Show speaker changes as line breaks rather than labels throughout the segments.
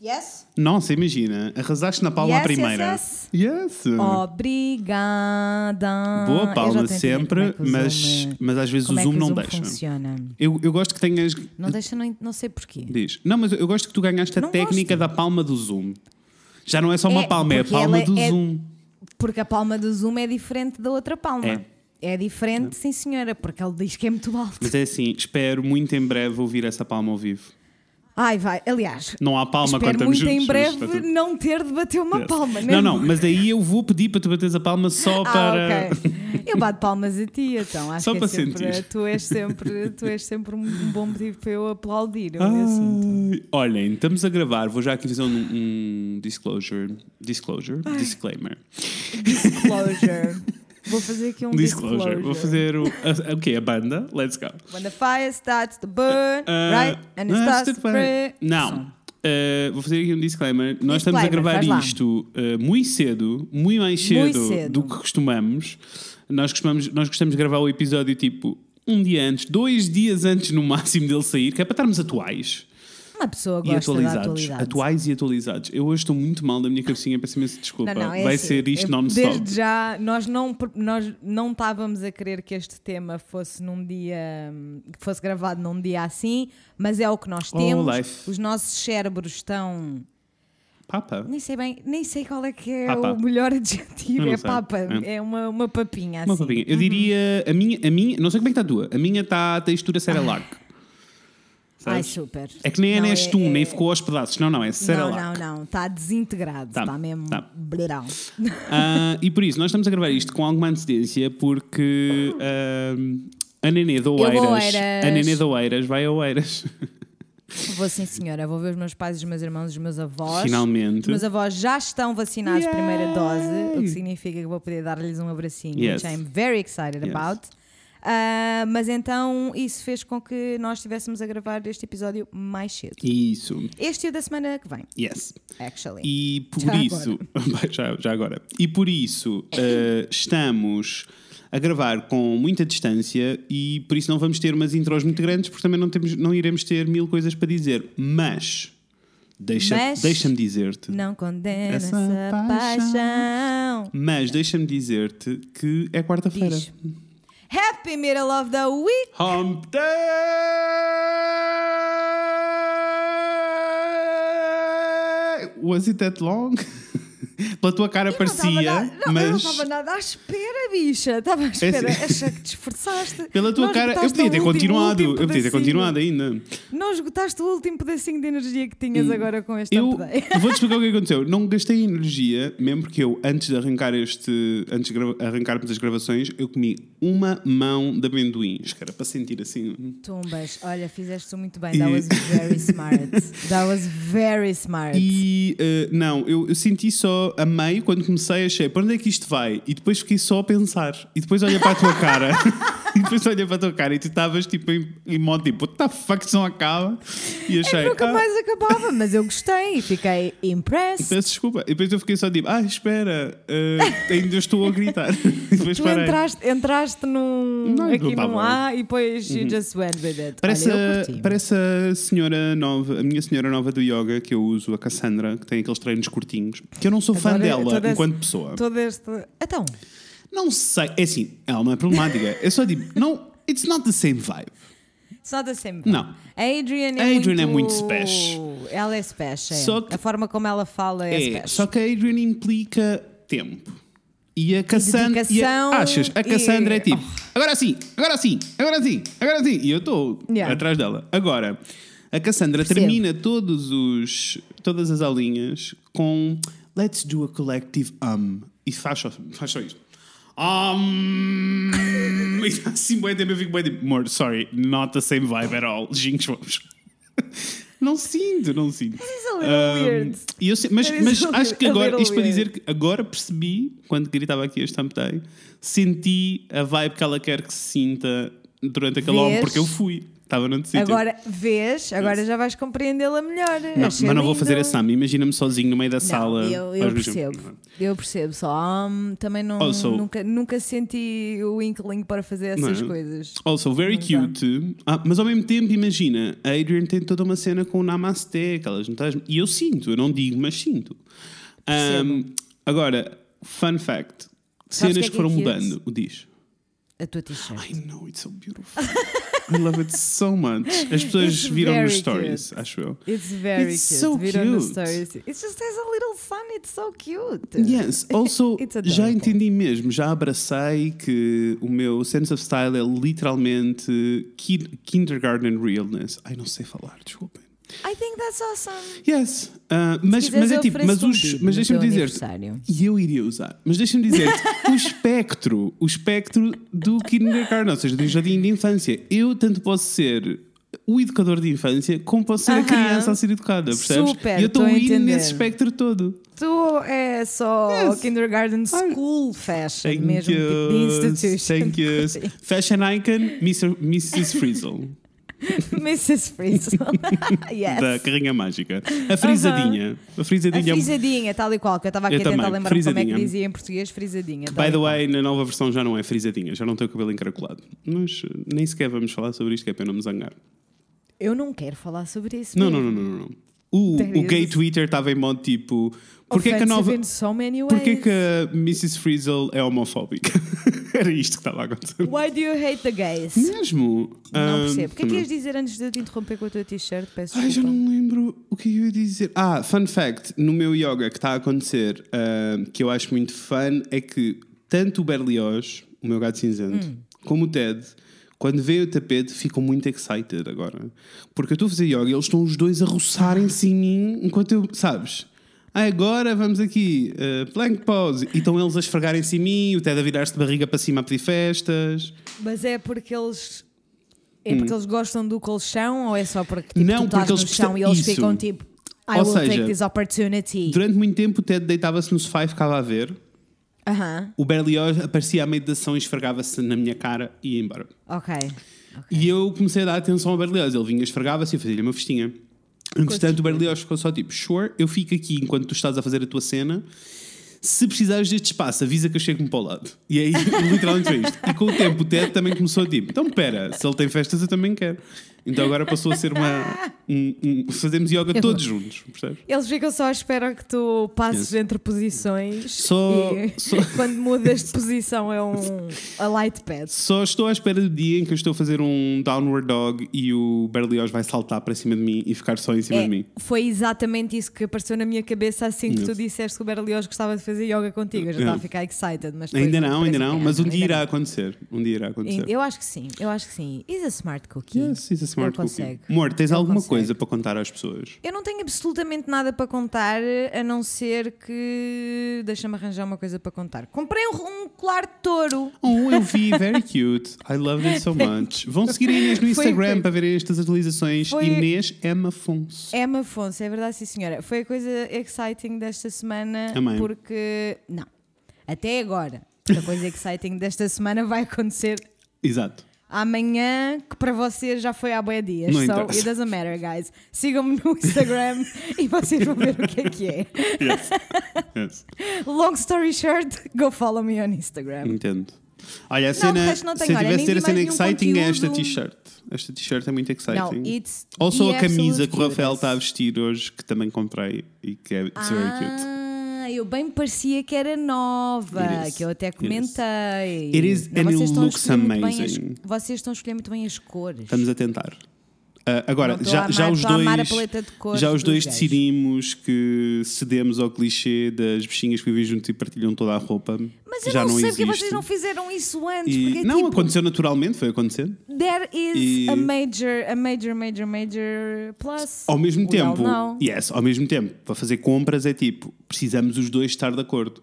Yes?
Nossa, imagina, arrasaste na palma
Yes,
à primeira.
yes,
Yes.
Obrigada.
Boa palma sempre,
é
mas,
Zoom,
mas às vezes
como
o
é
Zoom
que o
não
Zoom
deixa.
funciona.
Eu, eu gosto que tenhas.
Não deixa, não, não sei porquê.
Diz. Não, mas eu gosto que tu ganhaste a
Não
técnica
gosto.
da palma do Zoom. Já não é só uma
É,
palma, é a palma do
é-
Zoom.
Porque a palma do Zoom é diferente da outra palma.
É.
É diferente, sim senhora, porque ele diz que é muito alto.
Mas é assim, espero muito em breve ouvir essa palma ao vivo.
Ai, vai. Aliás,
Não há palma
espero
quando
muito em
juntos.
breve
está tudo-
não ter de bater uma palma. né?
Não, não, mas daí eu vou pedir para tu bateres a palma só
Ah,
para.
ok. Eu bato palmas a ti, então. Acho
Só
que é
para
sempre,
sentir.
tu és sempre, tu és sempre um, bom motivo para eu aplaudir. Eu, eu sinto.
Ai, Olhem, estamos a gravar, vou já aqui fazer um, um disclosure. Disclosure? Disclaimer.
Disclosure. Vou fazer aqui um
Disclosure.
disclosure.
Vou fazer o. a- O quê? A banda? Let's go.
When the fire starts to burn,
Ah,
right? And it starts to spread.
Não. Ah, vou fazer aqui um disclaimer. Nós estamos a
Disclaimer,
gravar isto ah, muito cedo, muito mais cedo,
Muito cedo.
do que costumamos. Nós, costumamos. nós gostamos de gravar o episódio tipo um dia antes, dois dias antes no máximo dele sair, que é para estarmos atuais.
Uma pessoa
E
gosta da
atualizados.
atualidade.
Atuais e atualizados. Eu hoje estou muito mal da minha cabecinha, peço imensa desculpa.
Não, não, é
Vai
assim,
ser isto
eu-
non-stop.
Desde já, nós não, nós não estávamos a querer que este tema fosse num dia que fosse gravado num dia assim, mas é o que nós
Oh,
temos.
life.
Os nossos cérebros estão.
Papa.
Nem sei bem, nem sei qual é que é
Papa.
o melhor adjetivo. É
sei.
papa,
É.
é uma, uma papinha assim.
Uma papinha. Eu diria, a minha, a minha, não sei como é que está a tua, a minha está a textura Cerelac.
Ai,
Sabes?
super.
É que nem é
Não,
neste um, nem ficou aos pedaços. Não, não, é
Não,
Cerelac.
não, não. Está desintegrado.
Tá,
Está mesmo
tá. Ah, e por isso, nós estamos a gravar isto com alguma antecedência porque ah, a Nenê
a
Oeiras,
Oeiras.
a Nenê do Oeiras vai a Oeiras.
Vou sim, senhora. Vou ver os meus pais, os meus irmãos, os meus avós.
Finalmente.
Os meus avós já estão vacinados
Yay!
primeira dose, o que significa que vou poder dar-lhes um abracinho,
Yes.
which I'm very excited
Yes.
about. Ah, mas então isso fez com que nós estivéssemos a gravar este episódio mais cedo.
Isso.
Este o da semana que vem,
Yes.
actually.
E por
Já
isso, já, já agora, e por isso eh, estamos a gravar com muita distância e por isso não vamos ter umas intros muito grandes porque também não, temos, não iremos ter mil coisas para dizer. Mas, deixa, deixa-me dizer-te,
Não condena
Essa
essa,
paixão.
paixão.
mas deixa-me dizer-te que é quarta-feira.
Happy middle of the week!
Hump Day! Was it that long? Pela tua cara
Eu não
parecia,
nada- não, eu não estava nada à espera, bicha. Estava à espera.
assim.
Achei que te esforçaste.
pela tua
Não
cara, eu podia ter continuado, eu podia ter continuado ainda.
Não esgotaste o último pedacinho de energia que tinhas agora com este
Eu vou-te explicar o que aconteceu. Não gastei energia, mesmo porque eu, antes de arrancar este, antes de arrancarmos as gravações, eu comi uma mão de amendoins, era para sentir assim.
Tumbas, olha, fizeste muito bem. That was very smart. That was very smart.
E eh, não, eu, eu senti só a meio quando comecei, achei para onde é que isto vai? E depois fiquei só a pensar. E depois olhei para a tua cara. e depois olhei para a tua cara e tu estavas tipo em, em modo tipo, what the fuck, isso não acaba? E achei.
Nunca
"Ah,
mais acabava, mas eu gostei e fiquei impressed.
Peço desculpa. E depois eu fiquei só tipo, ah, espera, eh, ainda estou a gritar. e depois
Tu
parei.
entraste, entraste num,
Não,
aqui num A e depois you just went with it.
Parece,
olha,
a, parece a senhora nova, a minha senhora nova do yoga que eu uso, a Cassandra, que tem aqueles treinos curtinhos, que eu não sou fã
Adoro
dela
todo esse-
enquanto pessoa.
Todo este... Então,
Não sei, é assim, ela não é problemática. Eu só digo, não, it's not the same vibe.
só da sempre.
Não.
A Adrian é
A Adrian
muito...
é muito special.
Ela é special. é.
Só que-
A forma como ela fala é,
É,
special.
só que a Adrian implica tempo. E a Cassandra. E a, achas? A Cassandra
e-
é tipo, agora sim, agora sim, agora sim, agora sim. E eu estou
Yeah.
atrás dela. Agora, a Cassandra
Percebo.
termina todos os, todas as aulinhas com Let's do a collective um. E faz só, faz só isto. Um, e tá assim, bem tempo eu fico bem tipo, amor, sorry, not the same vibe at all. Jinx, vamos. Não sinto, não sinto. Um,
weird.
e eu mas mas acho que agora, isto para dizer que agora percebi, quando gritava aqui este Hump Day, senti a vibe que ela quer que se sinta durante aquele álbum, porque eu fui. Estava noutro sítio.
Agora vês, agora já vais compreendê-la melhor.
Não, mas não vou fazer esse Sam. Imagina-me sozinho no meio da
Não,
sala.
eu, eu percebo. Eu percebo, só hum, também não,
Also-
nunca, nunca senti o inkling para fazer essas
Não é?
coisas.
Also, very
Não dá.
cute. Ah, mas ao mesmo tempo, imagina, a Adrian tem toda uma cena com o Namaste, aquelas notas. E eu sinto, eu não digo, mas sinto. Ahm, agora, fun fact: cenas que,
que é
foram
é
mudando. O diz.
A tua t-shirt.
I know, it's so beautiful. I love it so much. As pessoas
It's
viram nos stories,
cute.
acho eu.
It's very
It's
cute.
so
Viram
cute.
stories. It just has a little sun, it's so cute.
Yes, also já entendi mesmo, já abracei que o meu sense of style é literalmente ki- kindergarten realness. Ai, não sei falar, desculpem.
I think that's awesome.
Yes, ah, mas, mas é tipo, mas,
um
os, mas deixa-me dizer e eu iria usar, mas deixa-me dizer o espectro, o espectro do kindergarten, ou seja, do jardim de infância. Eu tanto posso ser o educador de infância como posso ser a
Aham.
criança a ser educada, percebes?
Super,
e eu estou
a entender.
nesse espectro todo.
Tu é só
Yes.
kindergarten school fashion,
Thank
mesmo tipo de
yous,
institution.
Thank you. Fashion icon, Mr. Mrs. Frizzle,
Mrs. Frizzle. yes.
da carrinha mágica. A frisadinha. A
A
frisadinha.
frisadinha, tal e qual, que eu estava aqui
Eu
a tentar
também,
lembrar como é que
frisadinha.
dizia em português, frisadinha.
By the way, na nova versão já não é frisadinha, já não tem o cabelo encaracolado. Mas eh, nem sequer vamos falar sobre isto, que é para não me zangar.
Eu não quero falar sobre isso.
Não, não, não, não. não. O, o gay. Twitter estava em modo tipo. Porquê que a nova.
so.
Porquê que a Mrs. Frizzle é homofóbica? Era isto que estava a acontecer.
Why do you hate the gays?
Mesmo?
Não
Ah,
percebo. O que é que ias dizer antes de eu te interromper com a tua t-shirt? Peço
Ai, já não lembro o que eu ia dizer. Ah, fun fact: no meu yoga que está a acontecer, ah, que eu acho muito fun, é que tanto o Berlioz, o meu gato cinzento,
Hum.
como o Ted, quando veem o tapete, ficam muito excited agora. Porque eu estou a fazer yoga e eles estão os dois a roçarem-se em mim enquanto eu, sabes? Agora vamos aqui, ah, plank pose. E estão eles a esfregarem-se em mim, o Ted a virar-se de barriga para cima a pedir festas.
Mas é porque eles. É porque eles gostam do colchão ou é só porque tipo,
Hum. Não,
tu
porque
no
eles
chão e eles
isso.
ficam tipo I
Ou
will
seja,
take this opportunity.
Durante muito tempo, o Ted deitava-se no sofá e ficava a ver.
Aham,
O Berlioz aparecia à meio da ação e esfregava-se na minha cara e ia embora.
ok.
E eu comecei a dar atenção ao Berlioz. Ele vinha, esfregava-se e fazia-lhe uma festinha. Entretanto, o Berlioz ficou só tipo: Sure, eu fico aqui enquanto tu estás a fazer a tua cena. Se precisares deste espaço, avisa que eu chego-me para o lado. E aí, literalmente foi isto. E com o tempo, o Ted também começou a tipo: então pera, se ele tem festas, eu também quero. Então agora passou a ser uma. Um, um- fazemos yoga todos juntos, percebes?
Eles ficam só à espera que tu passes
Yes.
entre posições
Só- só-
quando mudas de posição é um a light pad.
Só estou à espera do dia em que eu estou a fazer um downward dog e o Berlioz vai saltar para cima de mim e ficar só em cima de
É,
mim.
foi exatamente isso que apareceu na minha cabeça assim que tu
Yes.
disseste que o Berlioz gostava de fazer yoga contigo. Eu já estava a ficar excited, mas
Ainda não, ainda não, mas um dia irá acontecer. Um dia irá acontecer.
Eu acho que sim, eu acho que sim. He's a smart cookie.
Yes, he's a
Ele
cookie.
consegue.
Amor, tens
Ele
alguma
consegue.
coisa para contar às pessoas?
Eu não tenho absolutamente nada para contar, a não ser que. Deixa-me arranjar uma coisa para contar. Comprei um, um colar de touro.
Oh, eu vi, very cute. I love it so much. Vão seguir a Inês no Instagram
foi-
para verem estas atualizações.
Foi-
Inês M. Afonso.
Emma Afonso, é verdade, sim senhora. Foi a coisa exciting desta semana,
Também.
porque. Não. Até agora. A coisa exciting desta semana vai acontecer
Exato.
Amanhã, que para vocês já foi há boia dias.
Não
so
interessa.
it doesn't matter, guys. Sigam-me no Instagram e vocês vão ver o que é que é.
Yes. yes.
Long story short, go follow me on Instagram.
Entendo. Olha, a cena,
não
se
tenho.
eu
Olha,
tivesse ter a cena exciting é esta
conteúdo.
t-shirt. Esta t-shirt é muito exciting.
Não, it's
Also
the
a camisa que o Rafael está a vestir hoje, que também comprei e que é it's very cute.
Ah, eu bem parecia que era nova,
is.
que eu até
It is.
comentei.
It is and it looks
bem as-
amazing.
vocês estão a escolher muito bem as cores.
Estamos a tentar. Ah, agora, já,
a
já
amar-
os
amar
dois, já os dois decidimos que cedemos ao clichê das bichinhas que vivem juntos e partilham toda a roupa.
Mas eu
já
não,
não,
sei
existe.
porque vocês não fizeram isso antes.
E-
porque,
não,
tipo,
aconteceu naturalmente, foi acontecendo.
There is
E-
a major, a major, major, major plus.
Ao mesmo tempo, yes, ao mesmo tempo, para fazer compras é tipo, precisamos os dois estar de acordo.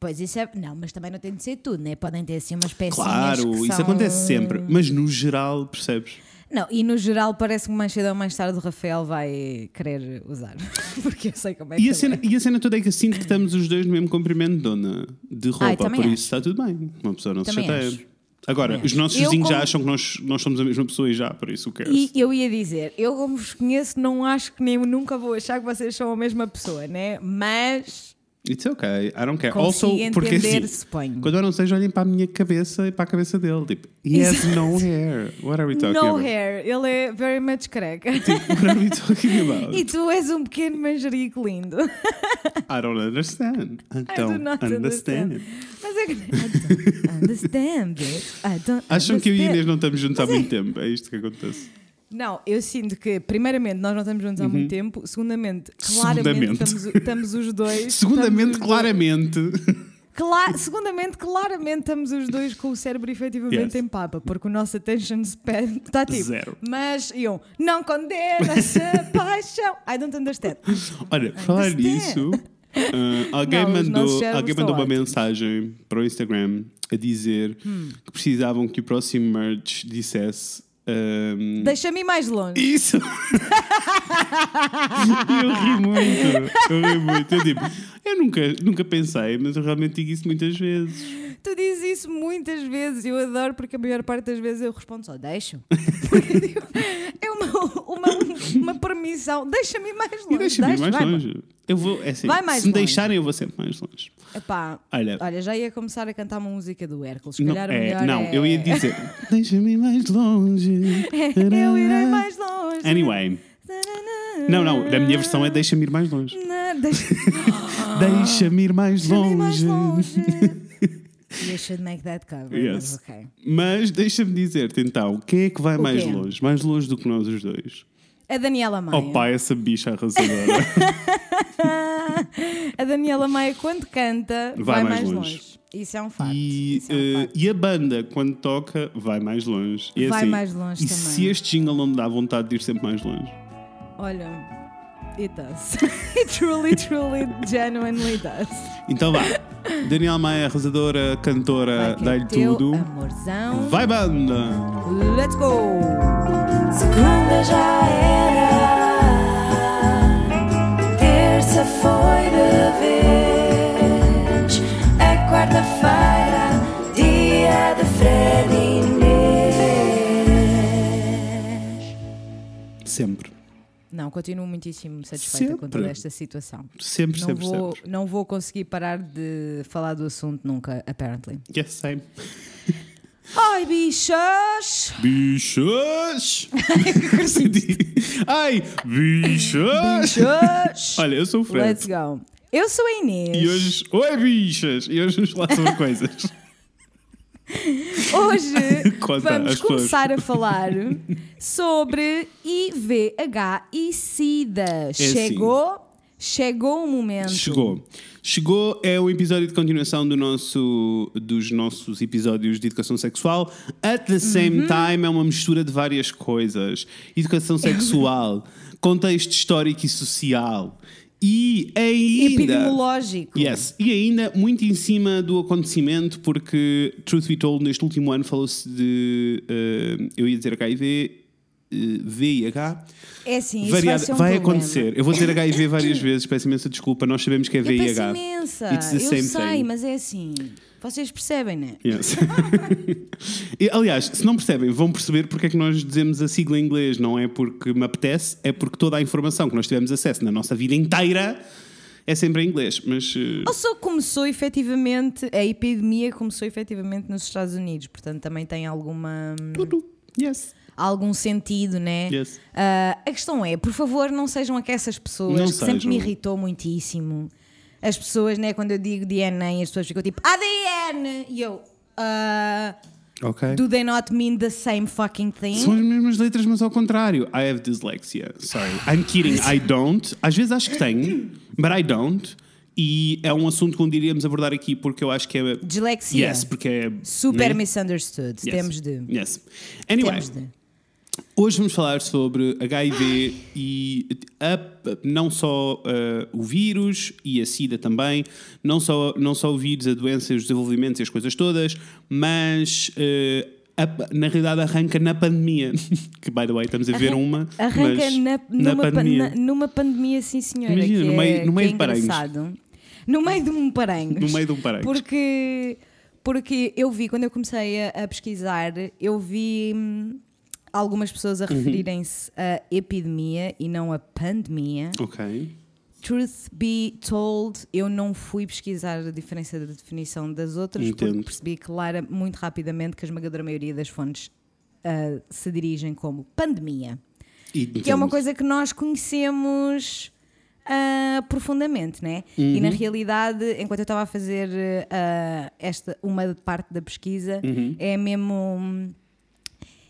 Pois isso é. Não, mas também não tem de ser tudo, né? Podem ter assim umas pecinhas.
Claro, isso
são-
acontece sempre, mas no geral, percebes?
Não, e no geral parece que mais cedo ou mais tarde o Rafael vai querer usar. Porque eu sei como é que
E a, cena, e a cena toda é que eu sinto que estamos os dois no mesmo comprimento de dona de roupa,
também
por
acho.
isso está tudo bem. Uma pessoa não se chateia.
acho.
Agora, os nossos.
Eu
vizinhos já
como-
acham que nós, nós somos a mesma pessoa e já, por isso o que
E eu ia dizer, eu como vos conheço, não acho que nem nunca vou achar que vocês são a mesma pessoa, né? Mas
It's okay, I don't care.
consigo
also, porque assim, quando eu não seja, olhem para a minha cabeça e para a cabeça dele. Tipo, he has no hair. What are we talking
No
about?
hair, ele é very much careca.
What are we talking about?
E tu és um pequeno manjerico lindo.
I don't understand. I
I do
don't
not
understand.
Mas é que. I don't understand it. I don't
Acham que eu e
understand.
Inês não estamos juntos há
Mas é-
muito tempo? É isto que acontece.
Não, eu sinto que, primeiramente, nós não estamos juntos há muito tempo. Segundamente, claramente,
Uhum. Segundamente.
Estamos, estamos os dois.
Segundamente,
estamos os
claramente.
dois- Cla- segundamente, claramente, estamos os dois com o cérebro efetivamente
Yes.
em papa, porque o nosso attention span está tipo.
Zero.
Mas eu não condena-se a paixão. I don't understand.
Olha, por falar
Understand.
nisso, ah, alguém
Não, os nossos
mandou,
cérebros
alguém mandou uma mensagem para o Instagram a dizer
Hum.
que precisavam que o próximo merch dissesse. Ahm,
Deixa-me ir mais longe.
Isso! eu ri muito, eu ri muito. Eu, tipo, eu nunca, nunca pensei, mas eu realmente digo isso muitas vezes.
Tu dizes isso muitas vezes, eu adoro porque a maior parte das vezes eu respondo só deixo. Porque é uma, uma, uma permissão, deixa-me ir mais longe.
E deixa-me mais
vai,
longe. Eu vou, é assim,
Vai mais
se me
longe.
deixarem, eu vou sempre mais longe.
Epá,
Olha,
olha, já ia começar a cantar uma música do Hércules. Se
não,
calhar
é,
melhor
não
é-
eu ia dizer, deixa-me ir mais longe.
eu irei mais longe.
Anyway, não, não, a minha versão é deixa-me ir mais longe.
Não, deixa-
Deixa-me ir mais
deixa-me ir mais
longe.
Longe. You should make that cover.
Yes.
Mas ok.
Mas deixa-me dizer-te então, quem é que vai
O
mais
quê?
longe? Mais longe do que nós os dois.
A Daniela Maia.
Opa, essa bicha arrasadora.
A Daniela Maia, quando canta, vai, mais, longe. Isso é um facto.
E,
é um facto.
e a banda, quando toca, vai mais longe. E é
Vai
assim,
mais longe
E
também.
se este jingle não me dá vontade de ir sempre mais longe?
Olha, it does. it truly, truly, genuinely does.
Então vá. Daniel Maia, arrasadora, cantora, dá-lhe tudo.
Amorzão.
Vai banda!
Let's go!
Segunda já era, terça foi de vez, é quarta-feira, dia de Fred Inês.
Sempre.
Não, continuo muitíssimo satisfeita com
Sempre.
toda esta situação.
Sempre,
Não
sempre,
vou,
sempre.
não vou conseguir parar de falar do assunto nunca, apparently.
Yes, same.
Ai, bichas!
Bichos! Ai, bichos!
Bichas!
Olha, eu sou o Fred.
Let's go. Eu sou a Inês.
E hoje. Oi, bichas! E hoje vamos falar sobre coisas.
Hoje
Conta
vamos
às pessoas.
começar a falar sobre IVH e SIDA.
assim.
chegou, chegou o momento.
Chegou. Chegou é o episódio de continuação do nosso, dos nossos episódios de educação sexual. At the same
Uhum.
time, é uma mistura de várias coisas: educação sexual, contexto histórico e social e ainda.
Epidemiológico.
Yes, e ainda muito em cima do acontecimento, porque, truth be told, neste último ano falou-se de. eh, eu ia dizer HIV, eh, VIH.
É assim, isso
Variada-
vai um
vai acontecer. Eu vou dizer HIV várias vezes, peço imensa desculpa, nós sabemos que é
Eu peço
VIH.
imensa. Eu
same
sei,
thing.
mas é assim. Vocês percebem, né?
Yes. E, aliás, se não percebem, vão perceber porque é que nós dizemos a sigla em inglês. Não é porque me apetece, é porque toda a informação que nós tivemos acesso na nossa vida inteira é sempre em inglês. Mas eh,
Ou só começou efetivamente, a epidemia começou efetivamente nos Estados Unidos, portanto também tem alguma,
tudo. Yes.
algum sentido, né?
Yes.
Ah, a questão é, por favor, não sejam aquelas pessoas
Não
que sempre
sejam.
me irritou muitíssimo. As pessoas, né, quando eu digo DNA, as pessoas ficam tipo ADN! E eu, ah,
Ok.
do they not mean the same fucking thing?
São as mesmas letras, mas ao contrário. I have dyslexia. Sorry. I'm kidding. I don't. Às vezes acho que tenho, but I don't. E é um assunto que um dia iríamos abordar aqui porque eu acho que é.
Dislexia.
Yes, porque é.
Super
né?
misunderstood.
Yes.
Temos de.
Yes. Anyway,
Temos de.
Hoje vamos falar sobre HIV e a- não só uh, o vírus e a SIDA também, não só, não só o vírus, a doença, os desenvolvimentos e as coisas todas, mas uh, a- na realidade arranca na pandemia. que, by the way, estamos a ver
Arran-
uma.
Arranca
mas
na, numa, pan-
pandemia.
na- numa pandemia, sim senhora.
Imagina,
que
no
é,
meio- no
que
meio
é
de paranhos.
No meio de um paranhos.
No meio de um paranhos.
Porque, Porque eu vi, quando eu comecei a, a pesquisar, eu vi hum, algumas pessoas
Uhum.
a referirem-se a epidemia e não a pandemia.
Ok.
Truth be told, eu não fui pesquisar a diferença da definição das outras porque
Entendo.
percebi clara muito rapidamente que a esmagadora maioria das fontes ah, se dirigem como pandemia.
E
Que é uma
entendo.
coisa que nós conhecemos ah, profundamente, né? E
Uhum.
na realidade, enquanto eu estava a fazer ah, esta uma parte da pesquisa,
Uhum.
é mesmo.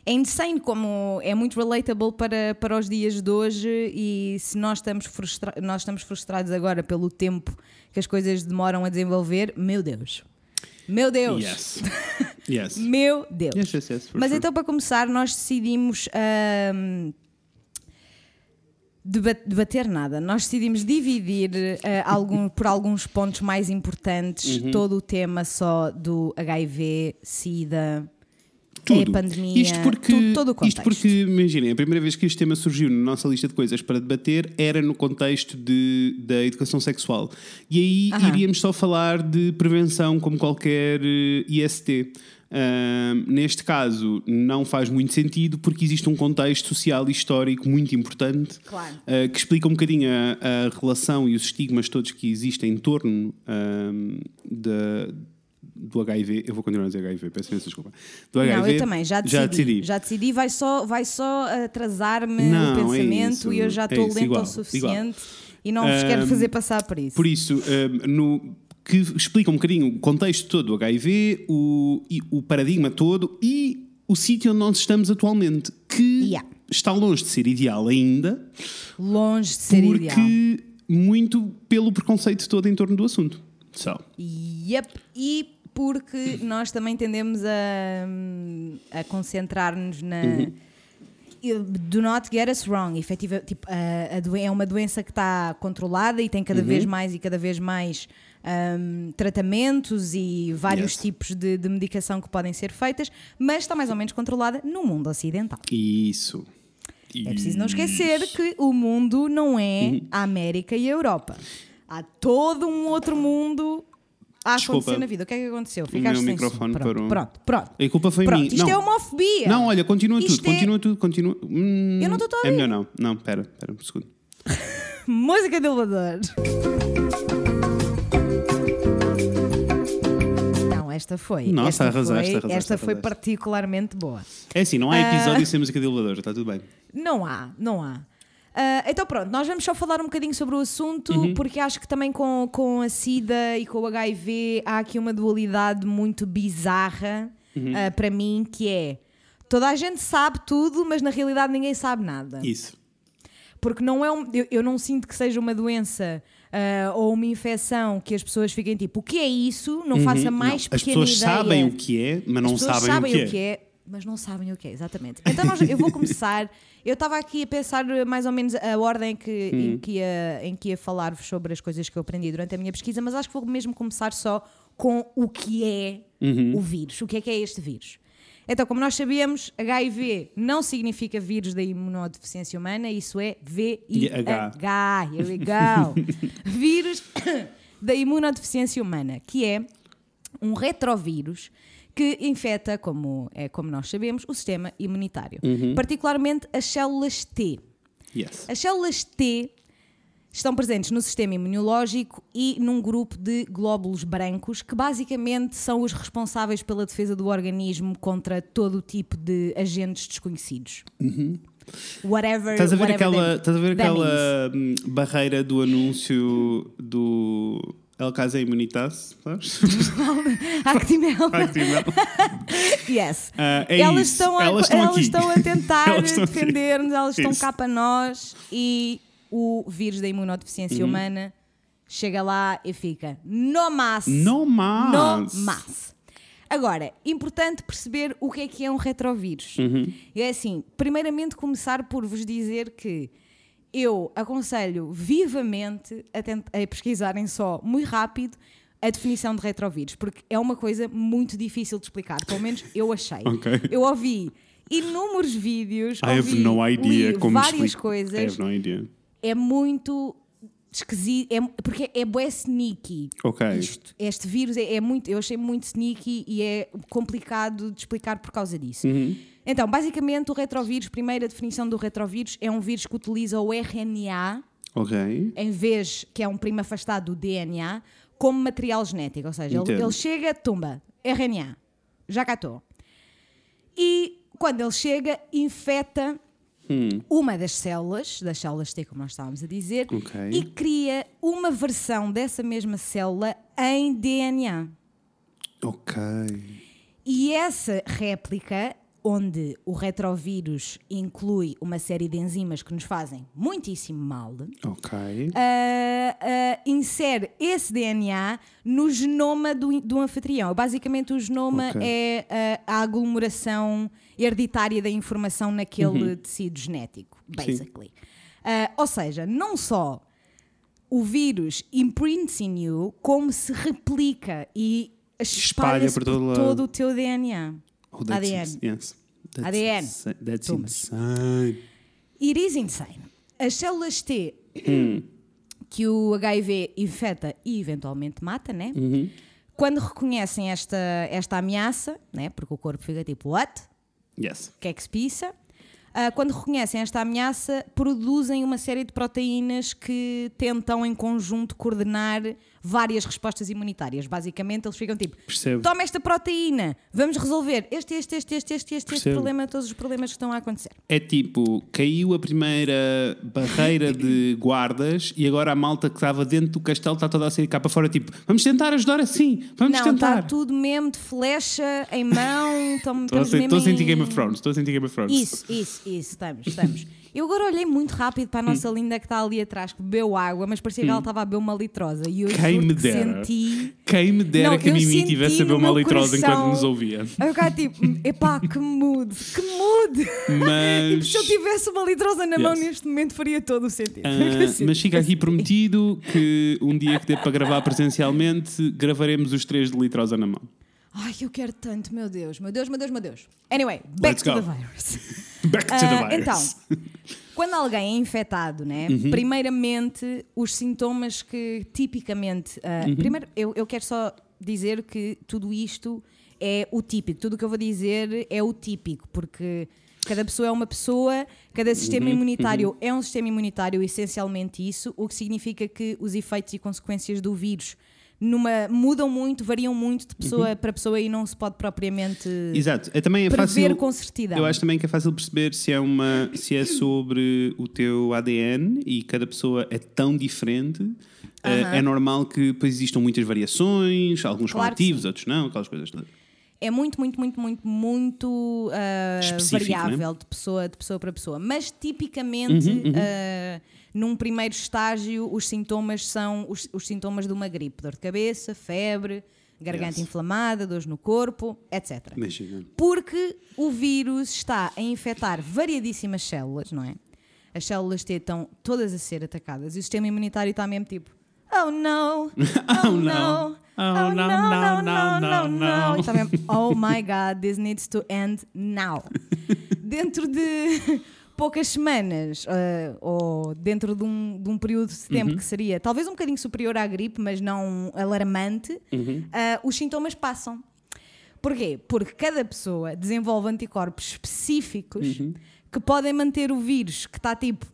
É insane como é muito relatable para, para os dias de hoje e se nós estamos, frustra nós estamos frustrados agora pelo tempo que as coisas demoram a desenvolver, meu Deus. Meu Deus.
Yes. yes.
Meu Deus.
Yes, yes, yes,
Mas
sure.
então, para começar, nós decidimos deba- debater nada. Nós decidimos dividir ah, algum- por alguns pontos mais importantes
Uhum.
todo o tema só do HIV, SIDA,
Tudo.
é pandemia,
isto porque,
tu- todo o
isto
contexto.
porque, imaginem, a primeira vez que este tema surgiu na nossa lista de coisas para debater era no contexto de, da educação sexual. E aí
Aham.
iríamos só falar de prevenção como qualquer eh, IST. Ahm, neste caso, não faz muito sentido porque existe um contexto social e histórico muito importante
Claro.
ah, que explica um bocadinho a, a relação e os estigmas todos que existem em torno ahm, da, do HIV. Eu vou continuar a dizer HIV, peço imensa desculpa. Do HIV,
Não, eu também, já decidi.
Já decidi.
Já decidi, vai só, vai só atrasar-me o
é
pensamento
isso,
e eu já
é
estou
isso,
lento
igual,
o suficiente e não vos quero fazer passar por isso.
Por isso, ahm, no, que explica um bocadinho o contexto todo do HIV, o, e o paradigma todo e o sítio onde nós estamos atualmente, que
Yeah.
está longe de ser ideal ainda,
Longe de ser
porque
ideal.
muito pelo preconceito todo em torno do assunto. Só.
Yep. E porque nós também tendemos a, a concentrar-nos na.
Uhum.
Do not get us wrong. Efetiva, tipo, a, a é uma doença que está controlada e tem cada
Uhum.
vez mais e cada vez mais ahm, tratamentos e vários
Yes.
tipos de, de medicação que podem ser feitas, mas está mais ou menos controlada no mundo ocidental.
Isso.
É preciso não esquecer que o mundo não é
Uhum.
a América e a Europa. Há todo um outro mundo a
Desculpa.
acontecer na vida. O que é que aconteceu? Ficaste sem
microfone
som. Pronto,
parou.
pronto, pronto.
A culpa foi
Pronto,
minha.
isto
não.
é homofobia.
Não, olha, continua
Isto
tudo,
é-
continua tudo, continua. Hum,
Eu não estou a
É melhor não. Não, pera, pera um segundo.
Música de elevador. Não, esta foi.
Nossa,
esta
arrasaste,
foi,
arrasaste,
Esta foi
arrasaste.
particularmente boa.
É assim, não há episódio sem música de elevador, está tudo bem.
Não há, não há. Ah, então pronto, nós vamos só falar um bocadinho sobre o assunto,
Uhum.
porque acho que também com, com a SIDA e com o HIV há aqui uma dualidade muito bizarra
Uhum.
ah, para mim, que é toda a gente sabe tudo, mas na realidade ninguém sabe nada.
Isso.
Porque não é um, eu, eu não sinto que seja uma doença ah, ou uma infecção que as pessoas fiquem tipo, o que é isso? Não faça
Uhum.
mais
Não, As pessoas
ideia.
sabem o que é, mas não
pessoas
sabem, o que é.
Mas não sabem o que é, exatamente. Então nós- eu vou começar. Eu estava aqui a pensar mais ou menos a ordem em que,
Hum.
em que ia, em que ia falar-vos sobre as coisas que eu aprendi durante a minha pesquisa, mas acho que vou mesmo começar só com o que é
Uhum.
o vírus. O que é que é este vírus? Então, como nós sabíamos, HIV não significa vírus da imunodeficiência humana, isso é VIH. Here we go. vírus da imunodeficiência humana, que é um retrovírus que infecta, como, é, como nós sabemos, o sistema imunitário, particularmente as células T.
Yes.
As células T estão presentes no sistema imunológico e num grupo de glóbulos brancos que basicamente são os responsáveis pela defesa do organismo contra todo o tipo de agentes desconhecidos. Whatever.
Estás a ver
whatever
aquela, estás a ver aquela hum, barreira do anúncio do El Casa Imunitas? Sabes?
Actimel.
Actimel.
Yes.
Ah, é
elas,
isso.
estão a,
Elas estão aqui.
estão a tentar
Elas
defender-nos, elas estão cá para nós e o vírus da imunodeficiência
Uhum.
humana chega lá e fica no mas.
Não mais.
No mas. Agora, importante perceber o que é que é um retrovírus.
Uhum.
E É assim, primeiramente começar por vos dizer que eu aconselho vivamente a, tent- a pesquisarem só, muito rápido, a definição de retrovírus, porque é uma coisa muito difícil de explicar, pelo menos eu achei.
Ok.
Eu ouvi inúmeros vídeos,
I have
ouvi,
no idea
li
como
várias
explico. I
coisas,
have no idea.
é muito esquisito, é, porque é bué sneaky.
Ok.
Isto, este vírus é, é muito, eu achei muito sneaky e é complicado de explicar por causa disso. Então, basicamente, o retrovírus, primeira definição do retrovírus, é um vírus que utiliza o RNA
Ok.
em vez, que é um primo afastado do DNA, como material genético. Ou seja, ele, ele chega, tumba, RNA, já cá estou. E quando ele chega, infecta uma das células, das células T, como nós estávamos a dizer,
Ok.
e cria uma versão dessa mesma célula em DNA.
Ok.
E essa réplica, onde o retrovírus inclui uma série de enzimas que nos fazem muitíssimo mal,
Ok.
ah, ah, insere esse DNA no genoma do, do anfitrião. Basicamente, o genoma
Ok.
é ah, a aglomeração hereditária da informação naquele tecido genético, basically. Ou seja, não só o vírus imprints in you, como se replica e
Espalha
espalha-se
por
por
todo lado.
todo o teu DNA.
Oh, that's
ADN.
Yes. That's
ADN.
That's insane.
It is insane. As células T
Hum.
que o HIV infecta e eventualmente mata, né?
Uhum.
Quando reconhecem esta, esta ameaça, né? Porque o corpo fica tipo, what?
Yes.
O que é que se pisa? Ah, quando reconhecem esta ameaça, produzem uma série de proteínas que tentam em conjunto coordenar várias respostas imunitárias. Basicamente, eles ficam tipo:
Percebo.
toma esta proteína, vamos resolver este, este, este, este, este, este, este problema, todos os problemas que estão a acontecer.
É tipo, caiu a primeira barreira de guardas e agora a malta que estava dentro do castelo está toda a sair cá para fora, tipo, vamos tentar ajudar assim, vamos
Não, está
tentar.
tudo mesmo de flecha em mão. Estou
Estou a sen- estou a sentir Game of Thrones, estou a sentir Game of Thrones.
Isso, isso, isso, estamos, estamos. Eu agora olhei muito rápido para a nossa
Hum.
linda que está ali atrás, que bebeu água, mas parecia que ela estava a beber uma litrosa. E eu
Quem me dera.
senti.
Quem me dera
Não,
que a Mimi tivesse a beber uma litrosa enquanto
coração-
nos ouvia.
Eu ficava tipo, epá, que mood, que mood!
Mas,
Tipo, se eu tivesse uma litrosa na mão
Yes.
neste momento faria todo o sentido.
ah, mas fica aqui prometido que um dia que dê para gravar presencialmente, gravaremos os três de litrosa na mão.
Ai, eu quero tanto, meu Deus, meu Deus, meu Deus, meu Deus. Anyway, back
Let's
to
go.
the virus.
Back to the
Ah,
virus.
então, quando alguém é infectado, né?
Uhum.
Primeiramente, os sintomas que tipicamente. ah,
Uhum.
Primeiro, eu, eu quero só dizer que tudo isto é o típico. Tudo o que eu vou dizer é o típico, porque cada pessoa é uma pessoa, cada sistema
Uhum,
imunitário é um sistema imunitário, essencialmente isso, o que significa que os efeitos e consequências do vírus. Numa, mudam muito, variam muito de pessoa
Uhum.
para pessoa e não se pode propriamente
Exato, é, também é fácil.
com certidão.
Eu acho também que é fácil perceber se é, uma, se é sobre o teu ADN e cada pessoa é tão diferente. eh,
Aham.
É normal que depois existam muitas variações, alguns
Claro sim.
outros não, aquelas coisas todas.
é muito, muito, muito, muito, muito
Específico,
variável de, pessoa, de pessoa para pessoa. Mas tipicamente,
Uhum,
ah, num primeiro estágio, os sintomas são os, os sintomas de uma gripe: dor de cabeça, febre, garganta
Yes.
inflamada, dores no corpo, etc. Porque o vírus está a infectar variadíssimas células, não é? As células T estão todas a ser atacadas e o sistema imunitário está mesmo tipo. Oh no! Oh, no!
Oh, no, no, no, no, no.
E está mesmo, oh my god, this needs to end now. dentro de poucas semanas, eh, ou dentro de um, de um período de tempo
Uhum.
que seria talvez um bocadinho superior à gripe, mas não alarmante,
Uhum.
eh, os sintomas passam. Porquê? Porque cada pessoa desenvolve anticorpos específicos
Uhum.
que podem manter o vírus que está tipo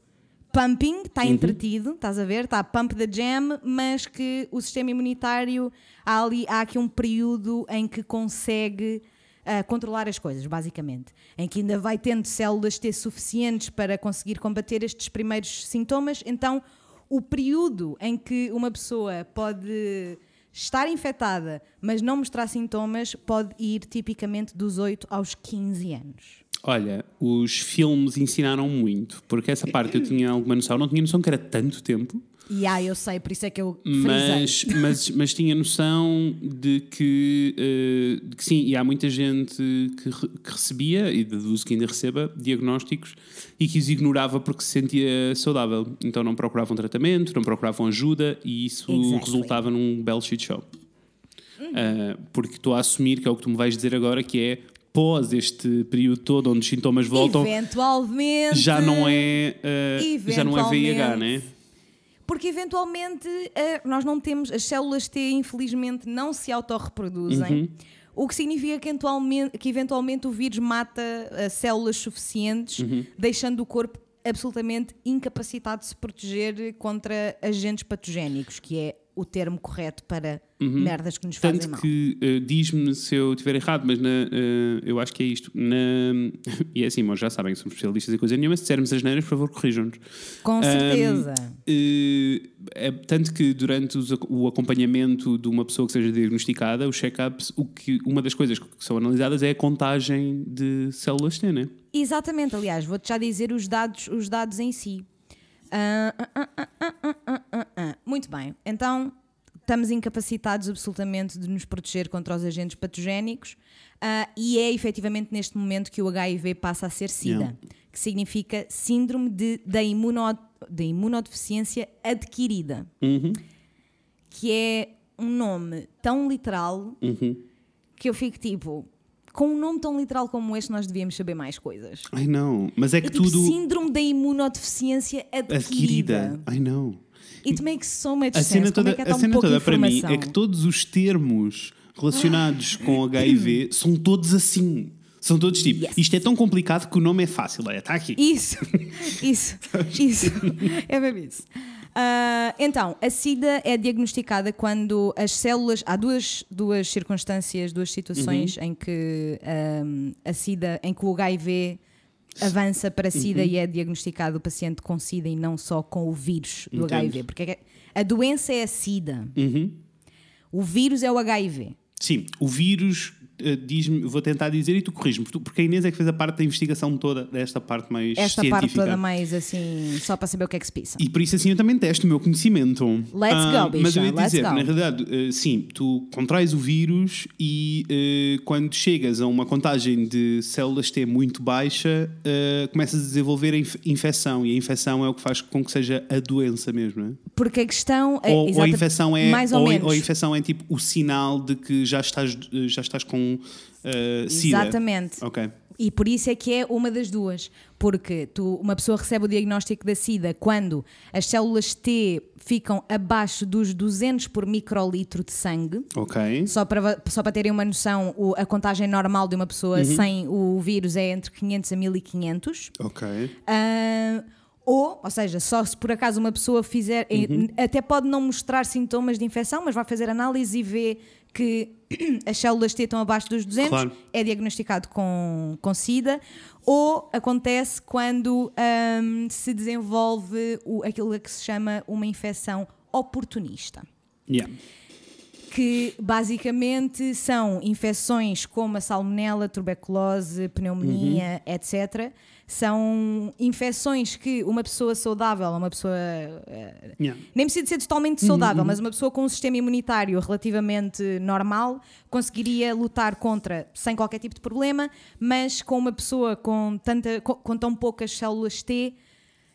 pumping,
Uhum.
está entretido, estás a ver? Está pump the jam, mas que o sistema imunitário há, ali, há aqui um período em que consegue ah, controlar as coisas, basicamente. Em que ainda vai tendo células T suficientes para conseguir combater estes primeiros sintomas. Então, o período em que uma pessoa pode estar infectada, mas não mostrar sintomas, pode ir tipicamente dos 8 aos 15 anos.
Olha, os filmes ensinaram muito, porque essa parte eu tinha alguma noção, não tinha noção que era tanto tempo,
E ah, eu sei, por isso é que eu frisei.
mas, mas, mas tinha noção de que, eh, de que sim, e há muita gente que, re- que recebia, e deduzo que ainda receba, diagnósticos e que os ignorava porque se sentia saudável. Então não procuravam tratamento, não procuravam ajuda e isso
Exactly.
resultava num belo shit show. Uh, porque estou a assumir que é o que tu me vais dizer agora, que é pós este período todo onde os sintomas voltam,
Eventualmente.
já não é uh, já não é VIH, né?
Porque eventualmente eh, nós não temos, as células T infelizmente não se autorreproduzem.
Uhum.
O que significa que eventualmente, que eventualmente o vírus mata eh, células suficientes,
Uhum.
deixando o corpo absolutamente incapacitado de se proteger contra agentes patogénicos, que é o termo correto para merdas que nos fazem
Uhum. Tanto
mal.
que eh, diz-me se eu estiver errado, mas na, eh, eu acho que é isto. Na, e é assim, nós já sabem que somos especialistas em coisa nenhuma. Se dissermos as neiras, por favor, corrijam-nos.
Com certeza.
Eh, é, tanto que durante os o acompanhamento de uma pessoa que seja diagnosticada, os check-ups, o que, uma das coisas que são analisadas é a contagem de células T, né?
Exatamente, aliás, vou-te já dizer os dados, os dados em si. Ah, ah, ah. Muito bem, então estamos incapacitados absolutamente de nos proteger contra os agentes patogénicos ah, e é efetivamente neste momento que o HIV passa a ser SIDA,
Yeah.
que significa Síndrome de, da, imuno, da Imunodeficiência Adquirida,
Uhum,
que é um nome tão literal
uhum.
que eu fico tipo. Com um nome tão literal como este, nós devíamos saber mais coisas.
Ai não, mas é que
É tipo
tudo.
síndrome da imunodeficiência adquirida.
Adquirida. Ai não.
It makes so much
A
sense.
cena
Como
toda,
é
a cena
pouca
toda para mim é que todos os termos relacionados com HIV são todos assim. São todos tipo,
Yes.
isto é tão complicado que o nome é fácil. Olha, está aqui.
Isso, isso, isso. É mesmo isso. Ah, então, a SIDA é diagnosticada quando as células. Há duas, duas circunstâncias, duas situações
Uhum.
em que ahm, a SIDA, em que o HIV avança para SIDA
Uhum.
e é diagnosticado o paciente com SIDA e não só com o vírus do
Entendo.
HIV. Porque é a doença é a SIDA,
Uhum.
o vírus é o HIV.
Sim, o vírus diz-me, vou tentar dizer e tu corriges-me, porque a Inês é que fez a parte da investigação toda, desta parte mais
Esta
científica.
parte toda mais assim, só para saber o que é que se pisa.
E por isso assim eu também testo o meu conhecimento.
Let's
Ah,
go, bicha,
Mas eu ia dizer, na realidade, eh, sim, tu contrais o vírus e eh, quando chegas a uma contagem de células T muito baixa, eh, começas a desenvolver a inf- infecção e a infecção é o que faz com que seja a doença mesmo, não é?
Porque a questão é.
ou, ou a infecção é
Mais ou,
ou,
menos.
ou a infecção é tipo o sinal de que já estás, eh, já estás com eh, SIDA.
Exatamente.
Ok.
E por isso é que é uma das duas. Porque tu, uma pessoa recebe o diagnóstico da SIDA quando as células T ficam abaixo dos 200 por microlitro de sangue.
Ok.
Só para, só para terem uma noção, o- a contagem normal de uma pessoa
Uhum.
sem o vírus é entre 500 a 1500.
Ok.
Ah, ou, ou seja, só se por acaso uma pessoa fizer,
Uhum.
até pode não mostrar sintomas de infecção, mas vai fazer análise e vê que as células T estão abaixo dos 200,
Claro.
é diagnosticado com, com SIDA. Ou acontece quando ahm, se desenvolve o, aquilo que se chama uma infecção oportunista
Yeah.
Que basicamente são infecções como a salmonela, tuberculose, pneumonia, etc. São infecções que uma pessoa saudável, uma pessoa. eh,
Yeah.
nem precisa ser totalmente saudável, mas uma pessoa com um sistema imunitário relativamente normal conseguiria lutar contra sem qualquer tipo de problema, mas com uma pessoa com, tanta, com, com tão poucas células T.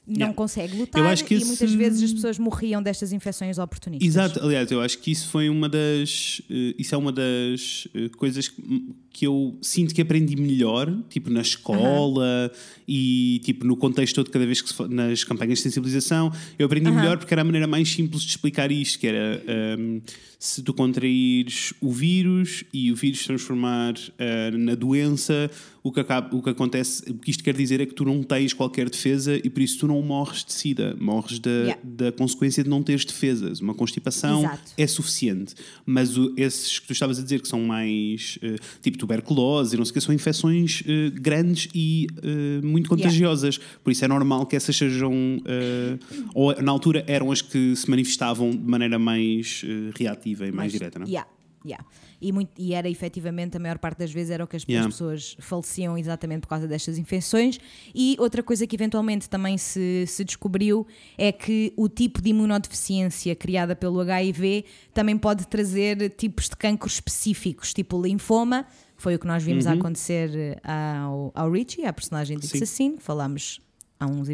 Não
Yeah.
consegue lutar
Eu acho que
e
esse-
muitas vezes as pessoas morriam destas infecções oportunistas.
Exato, aliás, eu acho que isso foi uma das. eh, isso é uma das eh, coisas que, eu sinto que aprendi melhor, tipo na escola e tipo no contexto todo, cada vez que se nas campanhas de sensibilização, eu aprendi melhor porque era a maneira mais simples de explicar isto, que era ehm, se tu contraires o vírus e o vírus se transformar eh, na doença, o que, acaba, o que acontece, o que isto quer dizer é que tu não tens qualquer defesa e por isso tu não morres de sida, morres da,
Yeah.
da consequência de não teres defesas. Uma constipação
Exato.
é suficiente. Mas o- esses que tu estavas a dizer que são mais eh, tipo tuberculose e não sei o que, são infecções eh, grandes e eh, muito contagiosas. Por isso é normal que essas sejam. eh, ou na altura eram as que se manifestavam de maneira mais reativa e mais, direta, não é?
Yeah, yeah. E, muito, e era efetivamente, a maior parte das vezes, era o que as,
Yeah.
pessoas faleciam exatamente por causa destas infecções. E outra coisa que eventualmente também se, se descobriu é que o tipo de imunodeficiência criada pelo HIV também pode trazer tipos de cancro específicos, tipo linfoma, foi o que nós vimos a acontecer eh, ao, ao Richie, à personagem de
Sim.
Assassin, que falámos há uns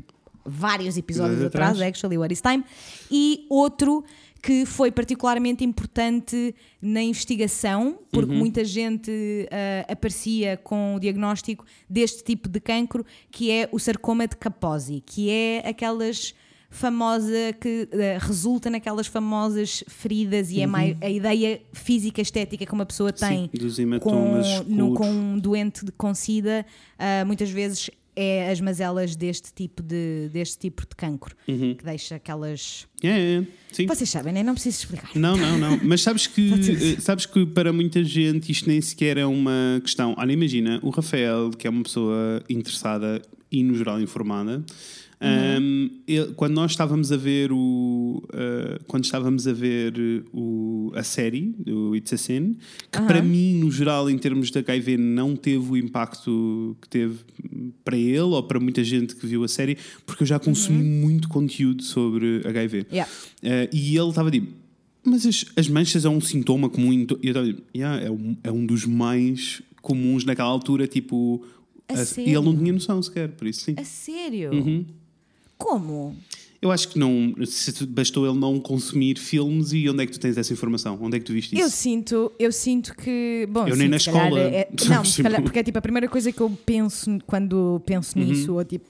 vários episódios atrás,
atrás.
actually, What is Time, e outro que foi particularmente importante na investigação, porque muita gente ah, aparecia com o diagnóstico deste tipo de cancro, que é o sarcoma de Kaposi, que é aquelas famosa que uh, resulta naquelas famosas feridas e é mais a ideia física estética que uma pessoa tem
Sim, dos
com, no, com um doente de com SIDA, uh, muitas vezes é as mazelas deste tipo de, deste tipo de cancro,
Uhum.
que deixa aquelas.
É, é, sim.
Vocês sabem, né? não preciso explicar.
Não, não, não. Mas sabes que, eh, sabes que para muita gente isto nem sequer é uma questão. Olha, imagina, o Rafael, que é uma pessoa interessada e no geral informada, um, ele- quando nós estávamos a ver o eh, quando estávamos a ver o, a série do It's a Sin, que para mim, no geral, em termos de HIV, não teve o impacto que teve para ele ou para muita gente que viu a série, porque eu já consumi muito conteúdo sobre HIV.
Yeah.
Eh, e ele estava tipo, mas as, as manchas é um sintoma comum. em to-" E eu estava tipo, "Yeah, é, um, é um dos mais comuns naquela altura. Tipo,
A
a- e ele não tinha noção sequer, por isso sim.
A sério?
Uhum.
Como?
Eu acho que não. Bastou ele não consumir filmes e onde é que tu tens essa informação? Onde é que tu viste isso?
Eu sinto, eu sinto que. Bom,
Eu
sim,
nem na escola,
é-
sabes,
não, se calhar,
tipo-
porque é tipo a primeira coisa que eu penso quando penso
Uhum.
nisso, ou tipo.